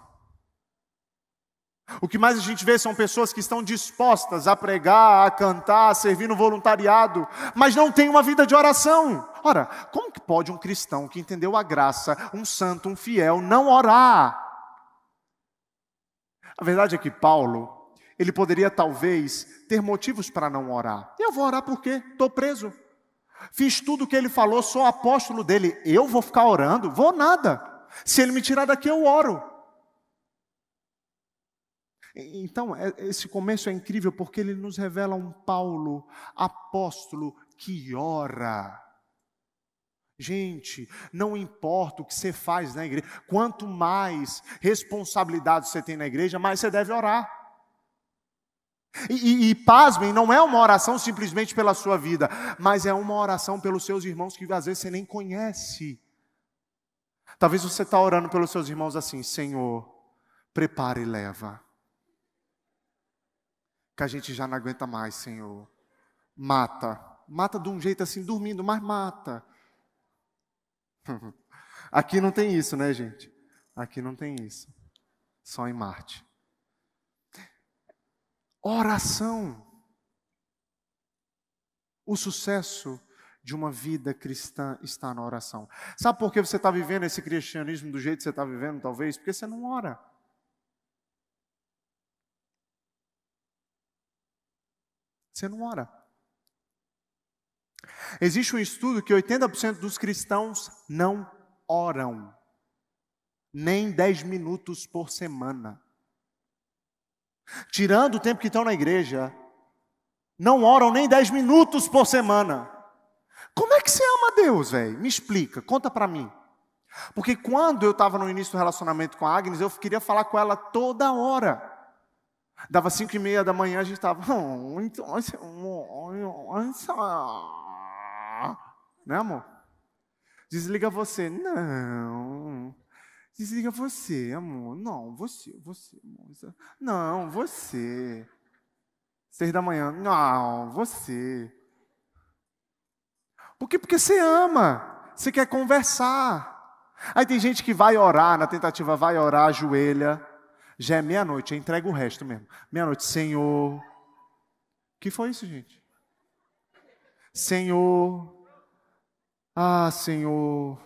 O que mais a gente vê são pessoas que estão dispostas a pregar, a cantar, a servir no voluntariado, mas não têm uma vida de oração. Ora, como que pode um cristão que entendeu a graça, um santo, um fiel, não orar? A verdade é que Paulo, ele poderia talvez ter motivos para não orar. Eu vou orar por quê? Estou preso. Fiz tudo o que ele falou, sou apóstolo dele. Eu vou ficar orando? Vou nada. Se ele me tirar daqui, eu oro. Então, é, esse começo é incrível porque ele nos revela um Paulo, apóstolo, que ora. Gente, não importa o que você faz na igreja, quanto mais responsabilidade você tem na igreja, mais você deve orar. E, e, e, pasmem, não é uma oração simplesmente pela sua vida, mas é uma oração pelos seus irmãos que às vezes você nem conhece. Talvez você está orando pelos seus irmãos assim: Senhor, prepara e leva que a gente já não aguenta mais, Senhor. Mata. Mata de um jeito assim, dormindo, mas mata. Aqui não tem isso, né, gente? Aqui não tem isso. Só em Marte. Oração. O sucesso de uma vida cristã está na oração. Sabe por que você está vivendo esse cristianismo do jeito que você está vivendo, talvez? Porque você não ora. Você não ora. Existe um estudo que 80% dos cristãos não oram, nem 10 minutos por semana. Tirando o tempo que estão na igreja, não oram nem 10 minutos por semana. Como é que você ama Deus, velho? Me explica, conta para mim. Porque quando eu estava no início do relacionamento com a Agnes, eu queria falar com ela toda hora. Dava cinco e meia da manhã, a gente estava. Né, amor? Desliga você. Não. Desliga você, amor. Não, você, você, amor. Não, você. Seis da manhã. Não, você. Por quê? Porque você ama. Você quer conversar. Aí tem gente que vai orar, na tentativa vai orar, ajoelha. Já é meia-noite, entrega o resto mesmo. Meia-noite, Senhor. que foi isso, gente? Senhor. Ah, Senhor.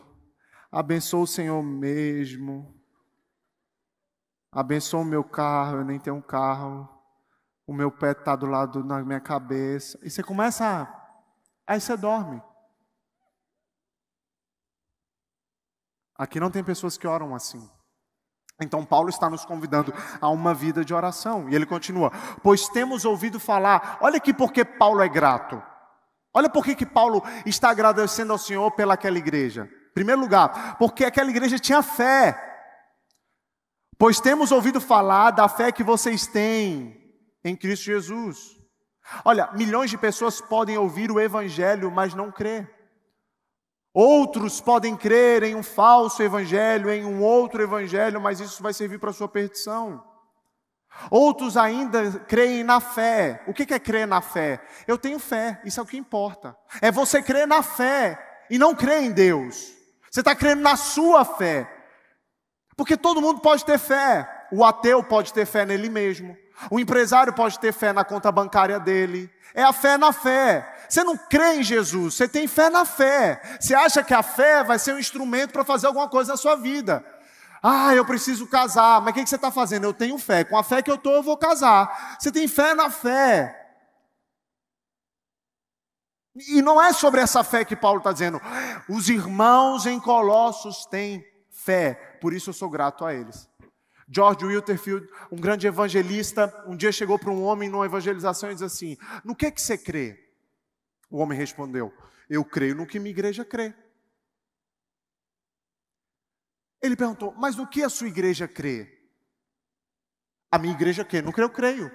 Abençoa o Senhor mesmo. Abençoa o meu carro, eu nem tenho um carro. O meu pé está do lado na minha cabeça. E você começa a. Aí você dorme. Aqui não tem pessoas que oram assim. Então, Paulo está nos convidando a uma vida de oração. E ele continua: Pois temos ouvido falar. Olha aqui porque Paulo é grato. Olha por que Paulo está agradecendo ao Senhor pelaquela igreja. Em primeiro lugar, porque aquela igreja tinha fé. Pois temos ouvido falar da fé que vocês têm em Cristo Jesus. Olha, milhões de pessoas podem ouvir o Evangelho, mas não crer. Outros podem crer em um falso evangelho, em um outro evangelho, mas isso vai servir para a sua perdição. Outros ainda creem na fé. O que é crer na fé? Eu tenho fé, isso é o que importa. É você crer na fé e não crer em Deus. Você está crendo na sua fé. Porque todo mundo pode ter fé. O ateu pode ter fé nele mesmo. O empresário pode ter fé na conta bancária dele. É a fé na fé. Você não crê em Jesus, você tem fé na fé. Você acha que a fé vai ser um instrumento para fazer alguma coisa na sua vida. Ah, eu preciso casar. Mas o que você está fazendo? Eu tenho fé. Com a fé que eu estou, eu vou casar. Você tem fé na fé. E não é sobre essa fé que Paulo está dizendo. Os irmãos em Colossos têm fé, por isso eu sou grato a eles. George Wilterfield, um grande evangelista, um dia chegou para um homem numa evangelização e disse assim: No que, que você crê? O homem respondeu: Eu creio no que minha igreja crê. Ele perguntou: Mas no que a sua igreja crê? A minha igreja crê, no que eu creio.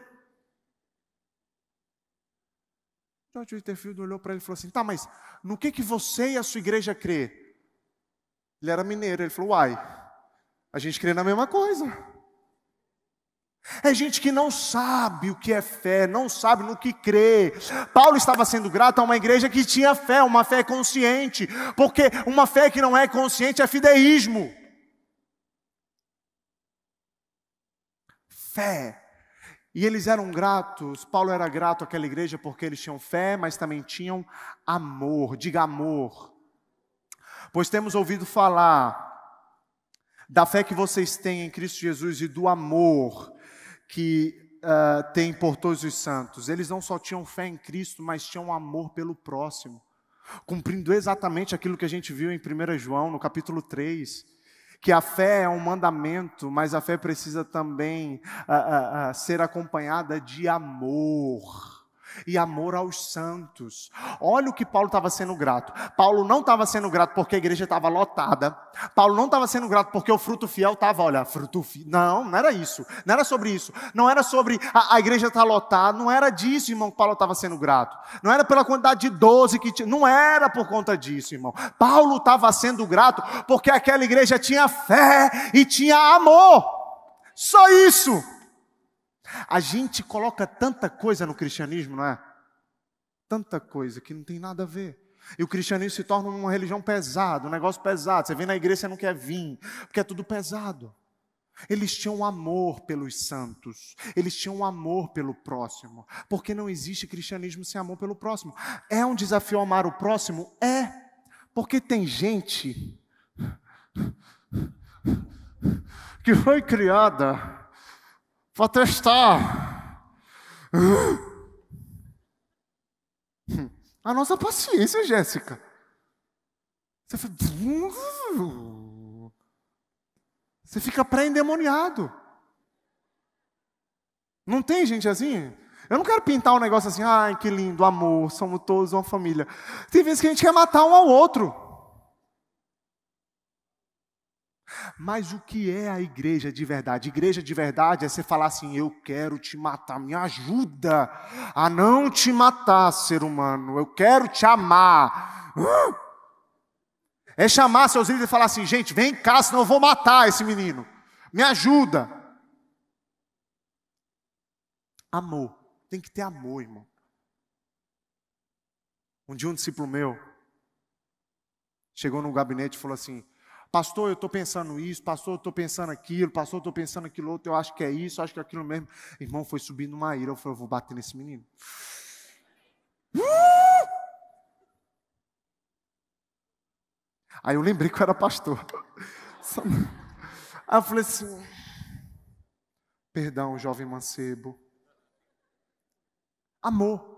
George Winterfield olhou para ele e falou assim: Tá, mas no que, que você e a sua igreja crê? Ele era mineiro, ele falou: Uai, a gente crê na mesma coisa. É gente que não sabe o que é fé, não sabe no que crê. Paulo estava sendo grato a uma igreja que tinha fé, uma fé consciente, porque uma fé que não é consciente é fideísmo. Fé. E eles eram gratos, Paulo era grato àquela igreja porque eles tinham fé, mas também tinham amor, diga amor. Pois temos ouvido falar da fé que vocês têm em Cristo Jesus e do amor que uh, tem por todos os santos. Eles não só tinham fé em Cristo, mas tinham amor pelo próximo, cumprindo exatamente aquilo que a gente viu em 1 João, no capítulo 3. Que a fé é um mandamento, mas a fé precisa também uh, uh, ser acompanhada de amor e amor aos santos. Olha o que Paulo estava sendo grato. Paulo não estava sendo grato porque a igreja estava lotada. Paulo não estava sendo grato porque o fruto fiel estava, olha, fruto fiel. Não, não era isso. Não era sobre isso. Não era sobre a, a igreja estar tá lotada. Não era disso, irmão, que Paulo estava sendo grato. Não era pela quantidade de 12 que tinha. Não era por conta disso, irmão. Paulo estava sendo grato porque aquela igreja tinha fé e tinha amor. Só isso. A gente coloca tanta coisa no cristianismo, não é? Tanta coisa que não tem nada a ver. E o cristianismo se torna uma religião pesada, um negócio pesado. Você vem na igreja e não quer vir, porque é tudo pesado. Eles tinham amor pelos santos, eles tinham amor pelo próximo, porque não existe cristianismo sem amor pelo próximo. É um desafio amar o próximo? É, porque tem gente que foi criada para testar. A nossa paciência, Jéssica. Você, você fica pré-endemoniado. Não tem gente assim? Eu não quero pintar um negócio assim, ai que lindo, amor, somos todos uma família. Tem vezes que a gente quer matar um ao outro. Mas o que é a igreja de verdade? Igreja de verdade é você falar assim: eu quero te matar, me ajuda a não te matar, ser humano, eu quero te amar. É chamar seus líderes e falar assim: gente, vem cá, senão eu vou matar esse menino, me ajuda. Amor, tem que ter amor, irmão. Um dia um discípulo meu chegou no gabinete e falou assim: Pastor, eu estou pensando isso, pastor, eu estou pensando aquilo, pastor, eu estou pensando aquilo outro, eu acho que é isso, eu acho que é aquilo mesmo. Irmão, foi subindo uma ira, eu falei, eu vou bater nesse menino. Aí eu lembrei que eu era pastor. Aí eu falei assim, Perdão, jovem mancebo. Amor.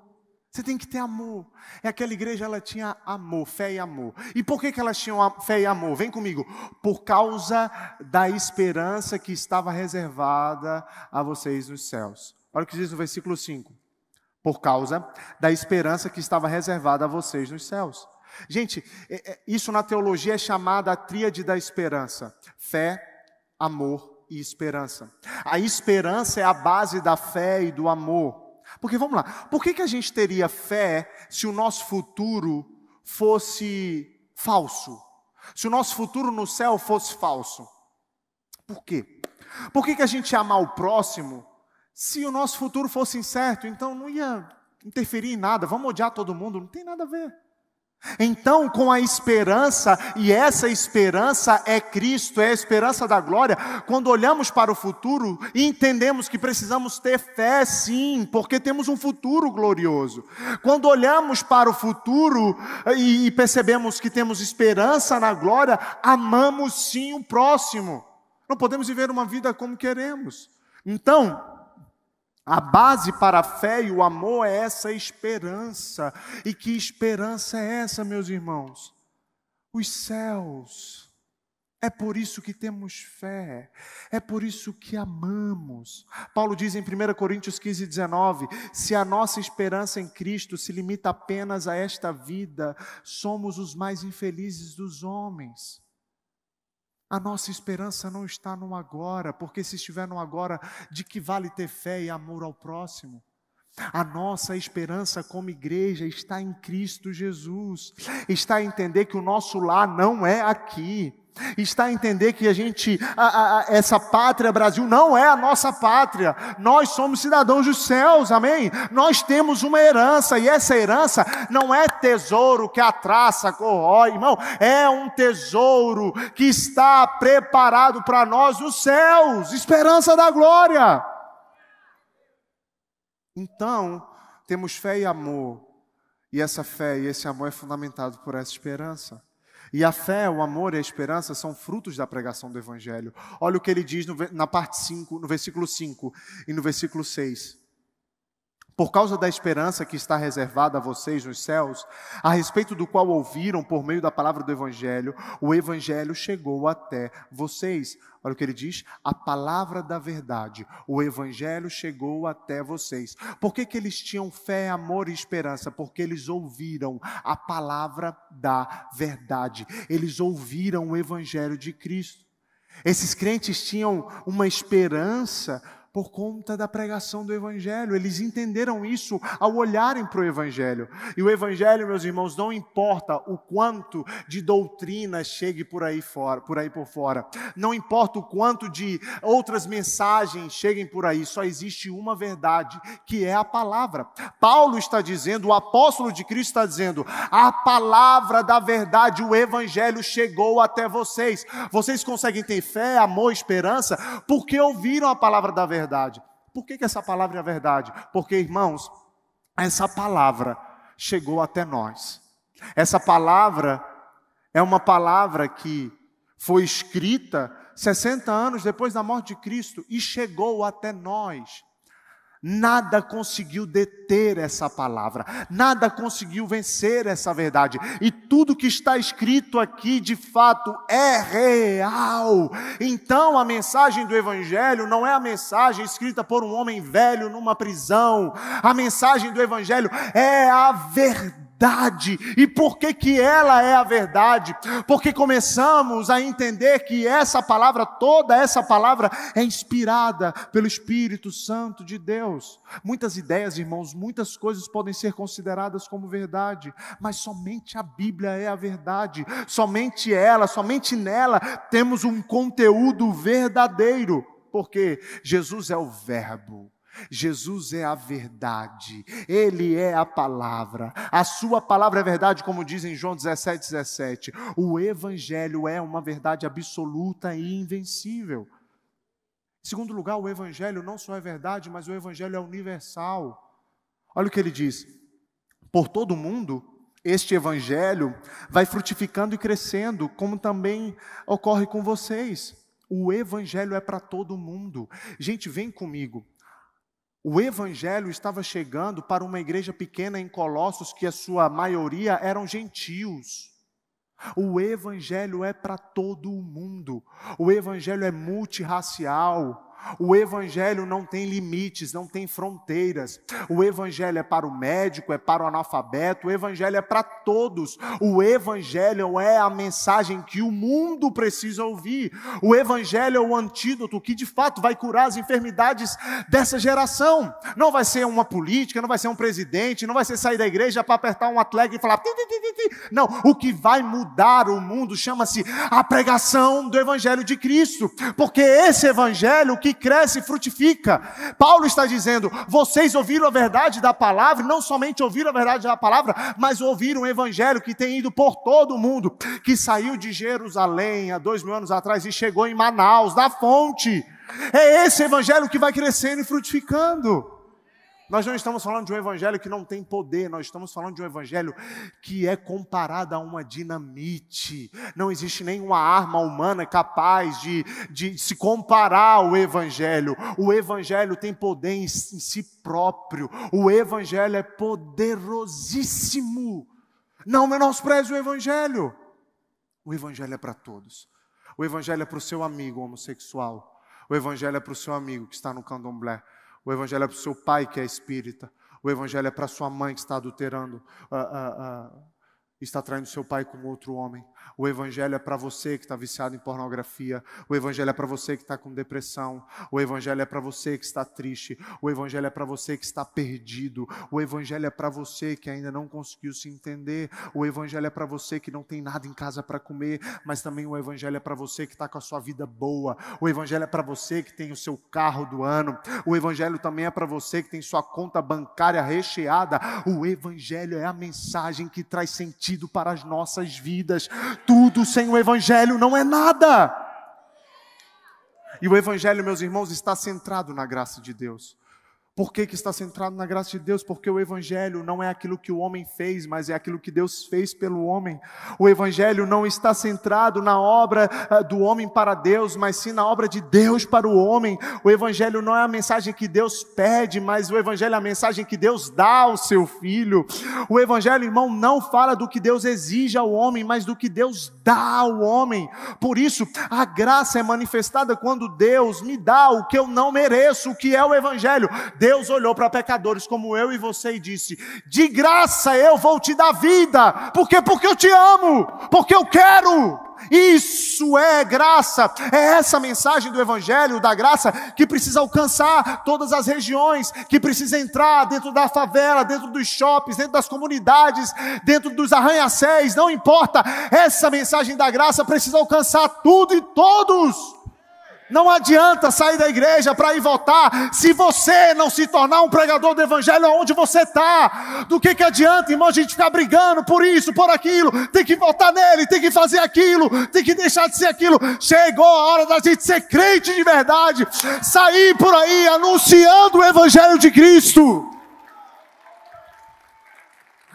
Você tem que ter amor. É aquela igreja, ela tinha amor, fé e amor. E por que, que elas tinham fé e amor? Vem comigo. Por causa da esperança que estava reservada a vocês nos céus. Olha o que diz no versículo 5. Por causa da esperança que estava reservada a vocês nos céus. Gente, é, é, isso na teologia é chamada a tríade da esperança: fé, amor e esperança. A esperança é a base da fé e do amor. Porque vamos lá, por que, que a gente teria fé se o nosso futuro fosse falso? Se o nosso futuro no céu fosse falso? Por quê? Por que, que a gente ia amar o próximo se o nosso futuro fosse incerto? Então não ia interferir em nada, vamos odiar todo mundo, não tem nada a ver. Então, com a esperança, e essa esperança é Cristo, é a esperança da glória, quando olhamos para o futuro entendemos que precisamos ter fé, sim, porque temos um futuro glorioso. Quando olhamos para o futuro e percebemos que temos esperança na glória, amamos sim o próximo. Não podemos viver uma vida como queremos. Então, a base para a fé e o amor é essa esperança. E que esperança é essa, meus irmãos? Os céus. É por isso que temos fé, é por isso que amamos. Paulo diz em 1 Coríntios 15, 19: se a nossa esperança em Cristo se limita apenas a esta vida, somos os mais infelizes dos homens. A nossa esperança não está no agora, porque se estiver no agora, de que vale ter fé e amor ao próximo? A nossa esperança como igreja está em Cristo Jesus, está a entender que o nosso lar não é aqui, está a entender que a gente, a, a, essa pátria Brasil não é a nossa pátria, nós somos cidadãos dos céus, amém? Nós temos uma herança, e essa herança não é tesouro que a traça corrói, irmão, é um tesouro que está preparado para nós nos céus, esperança da glória. Então, temos fé e amor, e essa fé e esse amor é fundamentado por essa esperança. E a fé, o amor e a esperança são frutos da pregação do Evangelho. Olha o que ele diz no, na parte 5, no versículo 5 e no versículo 6. Por causa da esperança que está reservada a vocês nos céus, a respeito do qual ouviram por meio da palavra do Evangelho, o Evangelho chegou até vocês. Olha o que ele diz: a palavra da verdade, o Evangelho chegou até vocês. Por que, que eles tinham fé, amor e esperança? Porque eles ouviram a palavra da verdade, eles ouviram o Evangelho de Cristo. Esses crentes tinham uma esperança por conta da pregação do Evangelho. Eles entenderam isso ao olharem para o Evangelho. E o Evangelho, meus irmãos, não importa o quanto de doutrina chegue por aí fora, por aí por fora. Não importa o quanto de outras mensagens cheguem por aí. Só existe uma verdade, que é a palavra. Paulo está dizendo, o apóstolo de Cristo está dizendo, a palavra da verdade, o Evangelho chegou até vocês. Vocês conseguem ter fé, amor, esperança, porque ouviram a palavra da verdade verdade. Por que, que essa palavra é a verdade? Porque, irmãos, essa palavra chegou até nós. Essa palavra é uma palavra que foi escrita 60 anos depois da morte de Cristo e chegou até nós. Nada conseguiu deter essa palavra, nada conseguiu vencer essa verdade, e tudo que está escrito aqui de fato é real. Então a mensagem do Evangelho não é a mensagem escrita por um homem velho numa prisão, a mensagem do Evangelho é a verdade verdade. E por que que ela é a verdade? Porque começamos a entender que essa palavra, toda essa palavra é inspirada pelo Espírito Santo de Deus. Muitas ideias, irmãos, muitas coisas podem ser consideradas como verdade, mas somente a Bíblia é a verdade. Somente ela, somente nela temos um conteúdo verdadeiro. Porque Jesus é o verbo. Jesus é a verdade, Ele é a palavra, a Sua palavra é verdade, como diz em João 17, 17. O Evangelho é uma verdade absoluta e invencível. Em segundo lugar, o Evangelho não só é verdade, mas o Evangelho é universal. Olha o que ele diz: por todo mundo, este Evangelho vai frutificando e crescendo, como também ocorre com vocês. O evangelho é para todo mundo. Gente, vem comigo. O evangelho estava chegando para uma igreja pequena em Colossos, que a sua maioria eram gentios. O evangelho é para todo mundo. O evangelho é multirracial. O Evangelho não tem limites, não tem fronteiras. O Evangelho é para o médico, é para o analfabeto, o Evangelho é para todos. O Evangelho é a mensagem que o mundo precisa ouvir. O Evangelho é o antídoto que de fato vai curar as enfermidades dessa geração. Não vai ser uma política, não vai ser um presidente, não vai ser sair da igreja para apertar um atleta e falar. Não, o que vai mudar o mundo chama-se a pregação do Evangelho de Cristo, porque esse Evangelho que que cresce e frutifica. Paulo está dizendo: vocês ouviram a verdade da palavra, não somente ouviram a verdade da palavra, mas ouviram o evangelho que tem ido por todo o mundo, que saiu de Jerusalém há dois mil anos atrás e chegou em Manaus, na fonte. É esse evangelho que vai crescendo e frutificando. Nós não estamos falando de um evangelho que não tem poder, nós estamos falando de um evangelho que é comparado a uma dinamite. Não existe nenhuma arma humana capaz de, de se comparar ao evangelho. O evangelho tem poder em, em si próprio. O evangelho é poderosíssimo. Não menospreze o evangelho. O evangelho é para todos. O evangelho é para o seu amigo homossexual. O evangelho é para o seu amigo que está no candomblé. O evangelho é para o seu pai que é espírita. O evangelho é para sua mãe que está adulterando, uh, uh, uh, está traindo seu pai com outro homem. O Evangelho é para você que está viciado em pornografia. O Evangelho é para você que está com depressão. O Evangelho é para você que está triste. O Evangelho é para você que está perdido. O Evangelho é para você que ainda não conseguiu se entender. O Evangelho é para você que não tem nada em casa para comer. Mas também o Evangelho é para você que está com a sua vida boa. O Evangelho é para você que tem o seu carro do ano. O Evangelho também é para você que tem sua conta bancária recheada. O Evangelho é a mensagem que traz sentido para as nossas vidas tudo sem o Evangelho não é nada. E o Evangelho, meus irmãos, está centrado na graça de Deus. Por que, que está centrado na graça de Deus? Porque o Evangelho não é aquilo que o homem fez, mas é aquilo que Deus fez pelo homem. O Evangelho não está centrado na obra uh, do homem para Deus, mas sim na obra de Deus para o homem. O Evangelho não é a mensagem que Deus pede, mas o Evangelho é a mensagem que Deus dá ao seu filho. O Evangelho, irmão, não fala do que Deus exige ao homem, mas do que Deus dá ao homem. Por isso, a graça é manifestada quando Deus me dá o que eu não mereço, o que é o Evangelho. Deus olhou para pecadores como eu e você e disse: De graça eu vou te dar vida. Por quê? Porque eu te amo, porque eu quero. Isso é graça, é essa mensagem do Evangelho, da graça, que precisa alcançar todas as regiões, que precisa entrar dentro da favela, dentro dos shoppings, dentro das comunidades, dentro dos arranha-céus, não importa, essa mensagem da graça precisa alcançar tudo e todos. Não adianta sair da igreja para ir votar se você não se tornar um pregador do evangelho onde você está. Do que, que adianta, irmão, a gente ficar brigando por isso, por aquilo, tem que votar nele, tem que fazer aquilo, tem que deixar de ser aquilo. Chegou a hora da gente ser crente de verdade, sair por aí anunciando o evangelho de Cristo.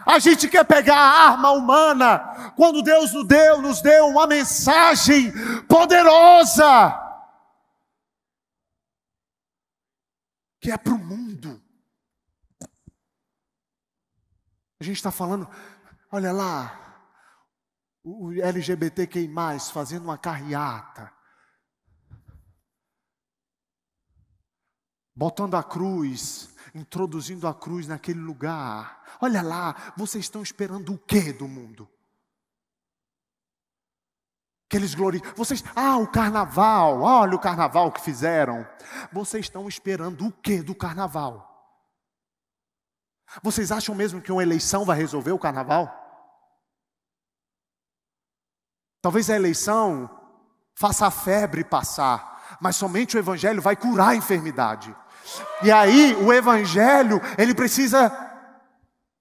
A gente quer pegar a arma humana, quando Deus nos deu, nos deu uma mensagem poderosa que é para o mundo. A gente está falando, olha lá, o LGBTQI, fazendo uma carreata, botando a cruz, introduzindo a cruz naquele lugar. Olha lá, vocês estão esperando o que do mundo? Que eles gloriam. Vocês, ah, o carnaval, olha o carnaval que fizeram. Vocês estão esperando o que do carnaval? Vocês acham mesmo que uma eleição vai resolver o carnaval? Talvez a eleição faça a febre passar, mas somente o evangelho vai curar a enfermidade. E aí, o evangelho, ele precisa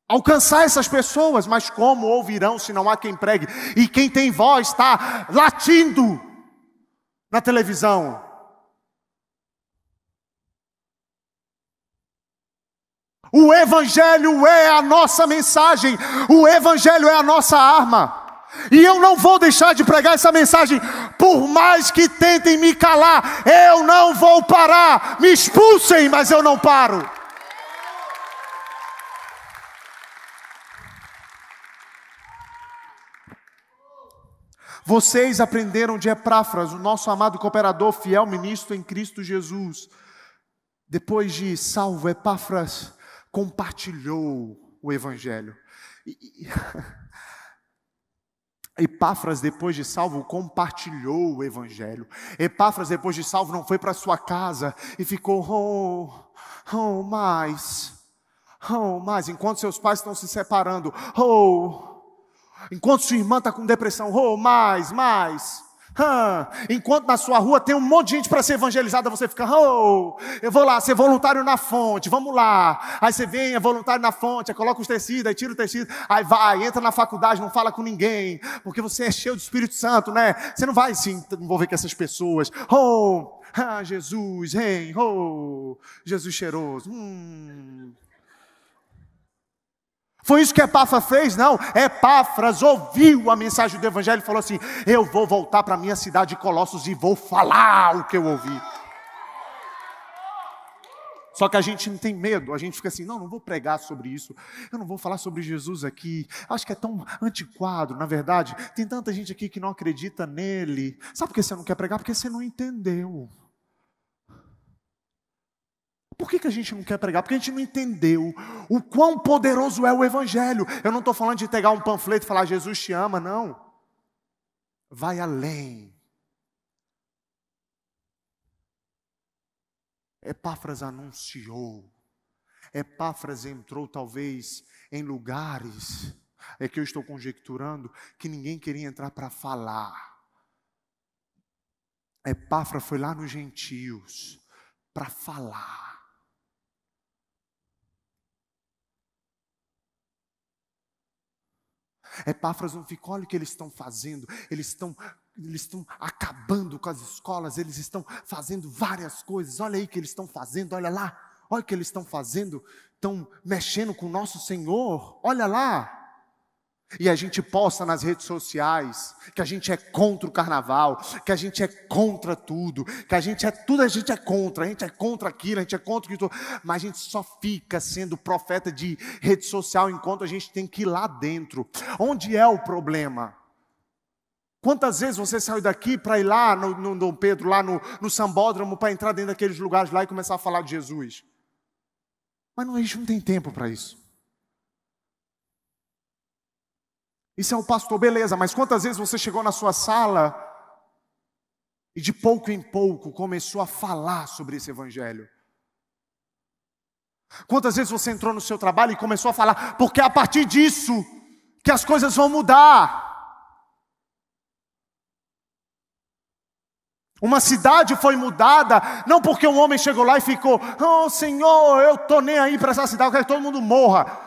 alcançar essas pessoas, mas como ouvirão se não há quem pregue? E quem tem voz está latindo na televisão. O Evangelho é a nossa mensagem, o Evangelho é a nossa arma. E eu não vou deixar de pregar essa mensagem por mais que tentem me calar, eu não vou parar. Me expulsem, mas eu não paro. Vocês aprenderam de Epáfras, o nosso amado cooperador, fiel ministro em Cristo Jesus. Depois de salvo, Epáfras compartilhou o Evangelho. E, Epáfras, depois de salvo, compartilhou o Evangelho. Epáfras, depois de salvo, não foi para sua casa e ficou, oh, oh, mais, oh, mais, enquanto seus pais estão se separando, oh, Enquanto sua irmã está com depressão, oh, mais, mais. Enquanto na sua rua tem um monte de gente para ser evangelizada, você fica, oh, eu vou lá, ser voluntário na fonte, vamos lá. Aí você vem, é voluntário na fonte, aí coloca os tecidos, aí tira o tecido, aí vai, entra na faculdade, não fala com ninguém, porque você é cheio do Espírito Santo, né? Você não vai se envolver com essas pessoas. Oh, ah, Jesus, hey, oh, Jesus cheiroso. Hum. Foi isso que Epáfras fez? Não. Epáfras ouviu a mensagem do Evangelho e falou assim: Eu vou voltar para a minha cidade de Colossos e vou falar o que eu ouvi. Só que a gente não tem medo, a gente fica assim: não, não vou pregar sobre isso, eu não vou falar sobre Jesus aqui, acho que é tão antiquado, na verdade, tem tanta gente aqui que não acredita nele. Sabe por que você não quer pregar? Porque você não entendeu. Por que, que a gente não quer pregar? Porque a gente não entendeu o quão poderoso é o Evangelho. Eu não estou falando de pegar um panfleto e falar Jesus te ama, não. Vai além. Epáfras anunciou. Epáfras entrou talvez em lugares, é que eu estou conjecturando, que ninguém queria entrar para falar. Epáfras foi lá nos gentios para falar. Epáfras não fica, olha o que eles estão fazendo, eles estão eles estão acabando com as escolas, eles estão fazendo várias coisas. Olha aí o que eles estão fazendo, olha lá, olha o que eles estão fazendo, estão mexendo com o nosso Senhor, olha lá e a gente posta nas redes sociais que a gente é contra o carnaval, que a gente é contra tudo, que a gente é tudo, a gente é contra, a gente é contra aquilo, a gente é contra aquilo, mas a gente só fica sendo profeta de rede social enquanto a gente tem que ir lá dentro. Onde é o problema? Quantas vezes você saiu daqui para ir lá no, no Dom Pedro, lá no, no Sambódromo, para entrar dentro daqueles lugares lá e começar a falar de Jesus? Mas não, a gente não tem tempo para isso. Isso é o pastor, beleza, mas quantas vezes você chegou na sua sala e de pouco em pouco começou a falar sobre esse evangelho? Quantas vezes você entrou no seu trabalho e começou a falar, porque é a partir disso que as coisas vão mudar. Uma cidade foi mudada, não porque um homem chegou lá e ficou, oh Senhor, eu estou nem aí para essa cidade, eu quero que todo mundo morra.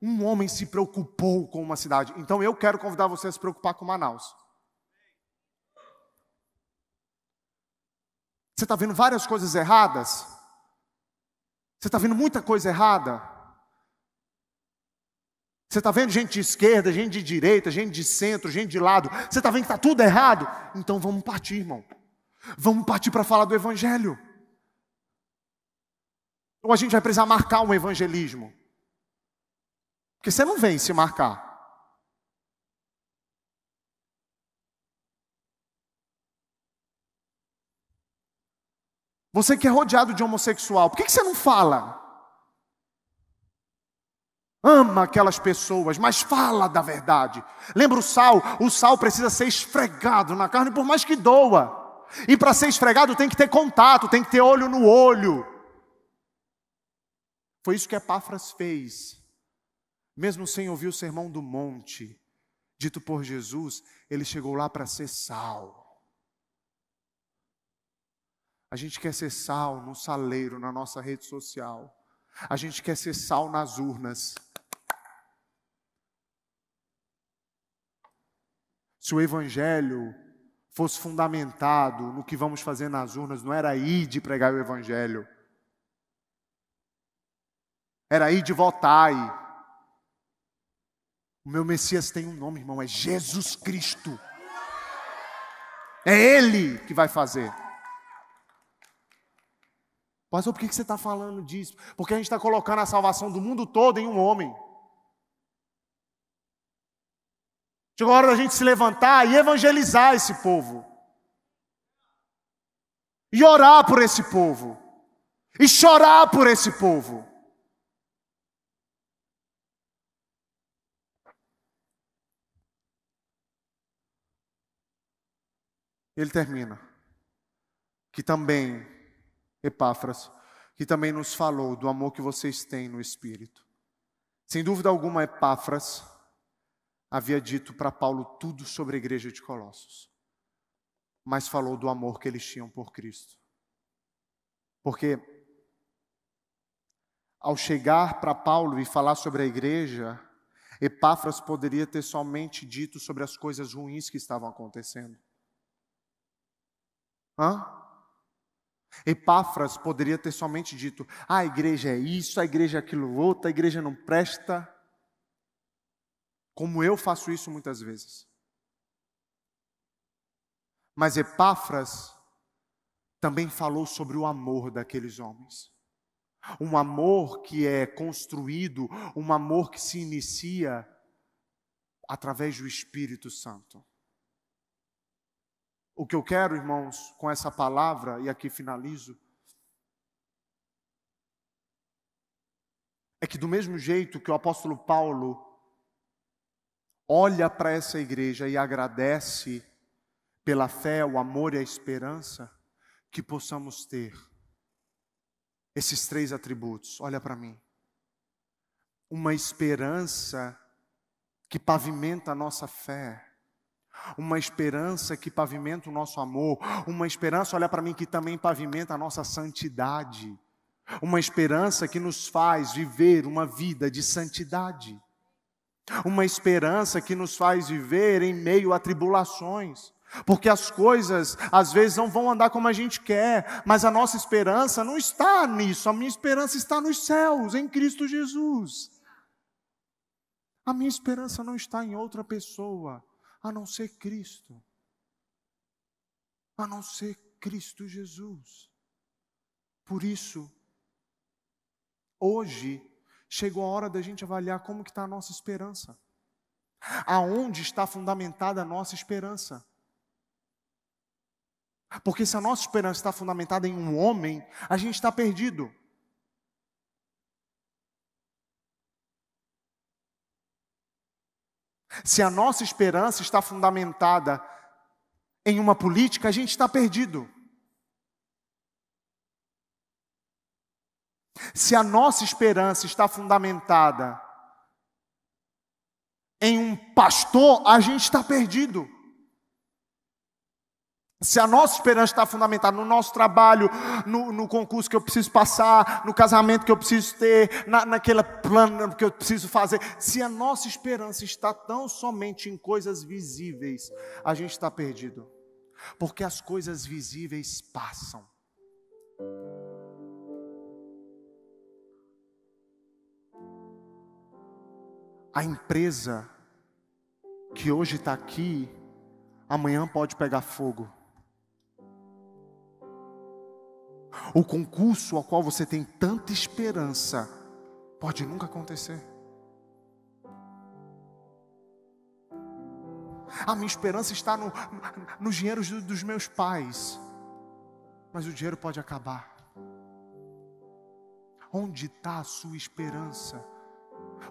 Um homem se preocupou com uma cidade. Então eu quero convidar você a se preocupar com Manaus. Você está vendo várias coisas erradas? Você está vendo muita coisa errada? Você está vendo gente de esquerda, gente de direita, gente de centro, gente de lado. Você está vendo que está tudo errado? Então vamos partir, irmão. Vamos partir para falar do Evangelho. Ou a gente vai precisar marcar um evangelismo. Porque você não vem se marcar. Você que é rodeado de homossexual, por que, você não fala? Ama aquelas pessoas, mas fala da verdade. Lembra o sal? O sal precisa ser esfregado na carne, por mais que doa. E para ser esfregado tem que ter contato, tem que ter olho no olho. Foi isso que Epáfras fez mesmo sem ouvir o sermão do monte, dito por Jesus, ele chegou lá para ser sal. A gente quer ser sal no saleiro, na nossa rede social. A gente quer ser sal nas urnas. Se o evangelho fosse fundamentado no que vamos fazer nas urnas, não era ir de pregar o evangelho. Era ir de votar. O meu Messias tem um nome, irmão, é Jesus Cristo. É Ele que vai fazer. Pastor, por que você está falando disso? Porque a gente está colocando a salvação do mundo todo em um homem. Chegou a hora da gente se levantar e evangelizar esse povo. E orar por esse povo. E chorar por esse povo. Ele termina. Que também, Epáfras, que também nos falou do amor que vocês têm no Espírito. Sem dúvida alguma, Epáfras havia dito para Paulo tudo sobre a igreja de Colossos, mas falou do amor que eles tinham por Cristo. Porque ao chegar para Paulo e falar sobre a igreja, Epáfras poderia ter somente dito sobre as coisas ruins que estavam acontecendo. Hã? Epáfras poderia ter somente dito: a igreja é isso, a igreja é aquilo outro, a igreja não presta como eu faço isso muitas vezes. Mas Epáfras também falou sobre o amor daqueles homens. Um amor que é construído, um amor que se inicia através do Espírito Santo. O que eu quero, irmãos, com essa palavra, e aqui finalizo, é que do mesmo jeito que o apóstolo Paulo olha para essa igreja e agradece pela fé, o amor e a esperança, que possamos ter esses três atributos. Olha para mim. Uma esperança que pavimenta a nossa fé. Uma esperança que pavimenta o nosso amor. Uma esperança, olha para mim, que também pavimenta a nossa santidade. Uma esperança que nos faz viver uma vida de santidade uma esperança que nos faz viver em meio a tribulações. Porque as coisas às vezes não vão andar como a gente quer, mas a nossa esperança não está nisso, a minha esperança está nos céus, em Cristo Jesus. A minha esperança não está em outra pessoa, a não ser Cristo. A não ser Cristo Jesus. Por isso, hoje, chegou a hora da gente avaliar como que está a nossa esperança. Aonde está fundamentada a nossa esperança? Porque se a nossa esperança está fundamentada em um homem, a gente está perdido. Se a nossa esperança está fundamentada em uma política, a gente está perdido. Se a nossa esperança está fundamentada em um pastor, a gente está perdido. Se a nossa esperança está fundamentada no nosso trabalho, no, no, concurso que eu preciso passar, no casamento que eu preciso ter, na, naquele plano que eu preciso fazer, se a nossa esperança está tão somente em coisas visíveis, a gente está perdido. Porque as coisas visíveis passam. A empresa que hoje está aqui, amanhã pode pegar fogo. O concurso ao qual você tem tanta esperança pode nunca acontecer. A minha esperança está no, nos dinheiros dos meus pais, mas o dinheiro pode acabar. Onde está a sua esperança?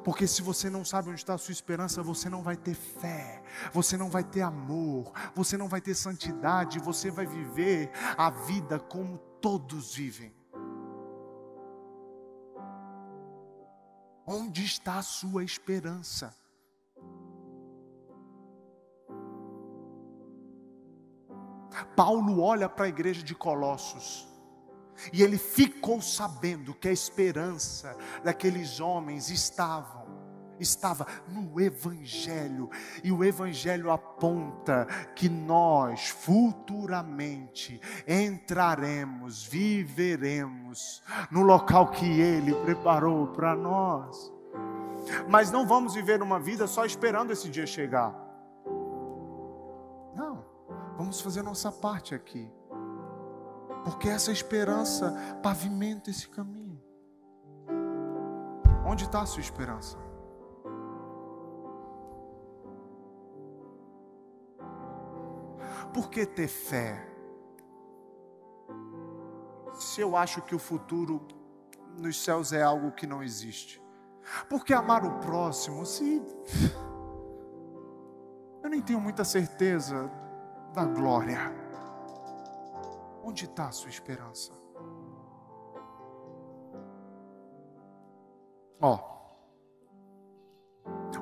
Porque se você não sabe onde está a sua esperança, você não vai ter fé, você não vai ter amor, você não vai ter santidade, você vai viver a vida como todos vivem. Onde está a sua esperança? Paulo olha para a igreja de Colossos e ele ficou sabendo que a esperança daqueles homens estavam estava no evangelho, e o evangelho aponta que nós futuramente entraremos, viveremos no local que ele preparou para nós. Mas não vamos viver uma vida só esperando esse dia chegar. Não. Vamos fazer nossa parte aqui. Porque essa esperança pavimenta esse caminho. Onde está a sua esperança? Por que ter fé? Se eu acho que o futuro nos céus é algo que não existe. Por que amar o próximo se eu nem tenho muita certeza da glória? Onde está a sua esperança? Ó,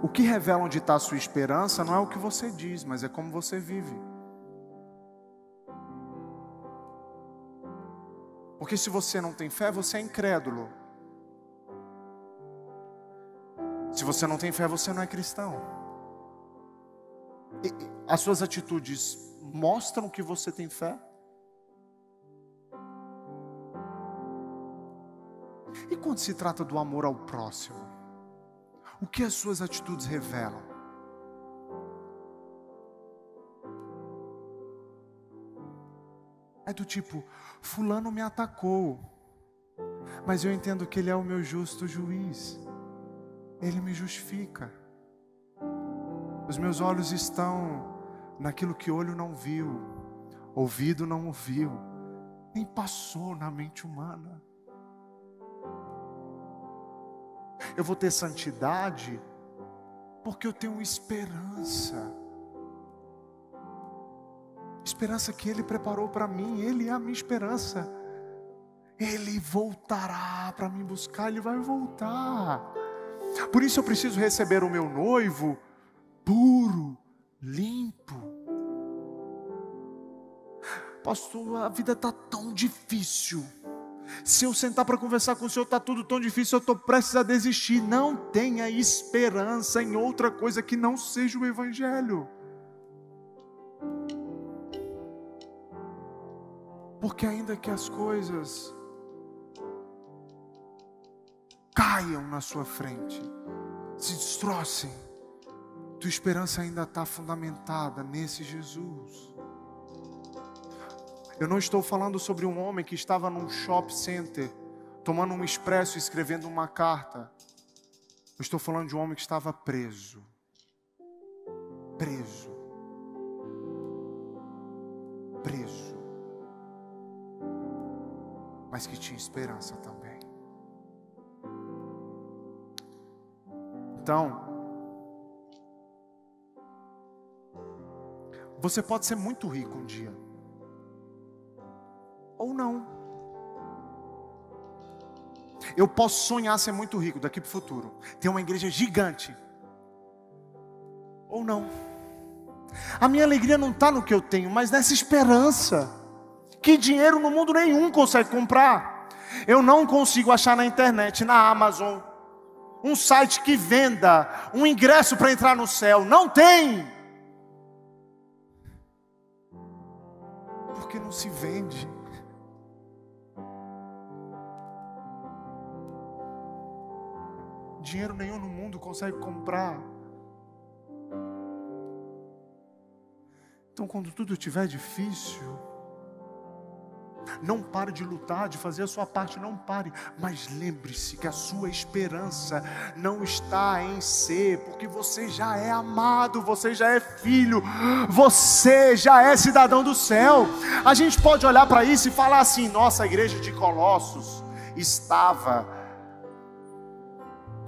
o que revela onde está a sua esperança não é o que você diz, mas é como você vive. Porque se você não tem fé, você é incrédulo. Se você não tem fé, você não é cristão. E as suas atitudes mostram que você tem fé? E quando se trata do amor ao próximo, o que as suas atitudes revelam? É do tipo, Fulano me atacou, mas eu entendo que Ele é o meu justo juiz, Ele me justifica. Os meus olhos estão naquilo que olho não viu, ouvido não ouviu, nem passou na mente humana. Eu vou ter santidade porque eu tenho esperança. Esperança que Ele preparou para mim, Ele é a minha esperança. Ele voltará para me buscar, Ele vai voltar. Por isso eu preciso receber o meu noivo puro, limpo. Pastor, a vida está tão difícil. Se eu sentar para conversar com o Senhor, está tudo tão difícil, eu estou prestes a desistir. Não tenha esperança em outra coisa que não seja o Evangelho. Porque ainda que as coisas caiam na sua frente, se destrocem, tua esperança ainda está fundamentada nesse Jesus. Eu não estou falando sobre um homem que estava num shopping center, tomando um expresso e escrevendo uma carta. Eu estou falando de um homem que estava preso. Preso. Preso. Mas que tinha esperança também. Então, você pode ser muito rico um dia ou não. Eu posso sonhar ser muito rico daqui para o futuro, ter uma igreja gigante, ou não. A minha alegria não está no que eu tenho, mas nessa esperança, que dinheiro no mundo nenhum consegue comprar. Eu não consigo achar na internet, na Amazon, um site que venda um ingresso para entrar no céu. Não tem. Porque não se vende. dinheiro nenhum no mundo consegue comprar. Então, quando tudo estiver difícil, não pare de lutar, de fazer a sua parte, não pare. Mas lembre-se que a sua esperança não está em ser, porque você já é amado, você já é filho, você já é cidadão do céu. A gente pode olhar para isso e falar assim: nossa, a igreja de Colossos estava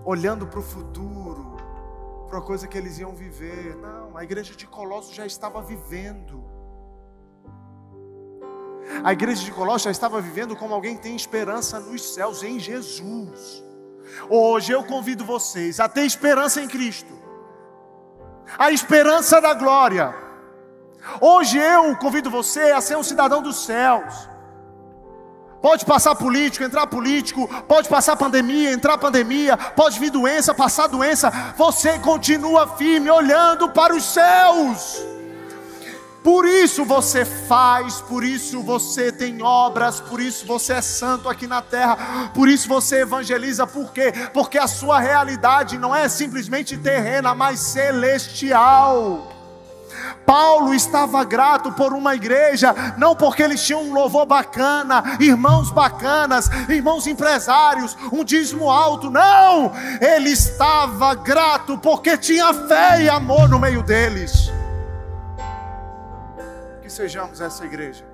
olhando para o futuro, para a coisa que eles iam viver. Não, a igreja de Colossos já estava vivendo. A igreja de Colossos estava vivendo como alguém tem esperança nos céus, em Jesus. Hoje eu convido vocês a ter esperança em Cristo, a esperança da glória. Hoje eu convido você a ser um cidadão dos céus. Pode passar político, entrar político, pode passar pandemia, entrar pandemia, pode vir doença, passar doença. Você continua firme olhando para os céus. Por isso você faz, por isso você tem obras, por isso você é santo aqui na terra, por isso você evangeliza, por quê? Porque a sua realidade não é simplesmente terrena, mas celestial. Paulo estava grato por uma igreja, não porque eles tinham um louvor bacana, irmãos bacanas, irmãos empresários, um dízimo alto, não, ele estava grato porque tinha fé e amor no meio deles. Que sejamos essa igreja.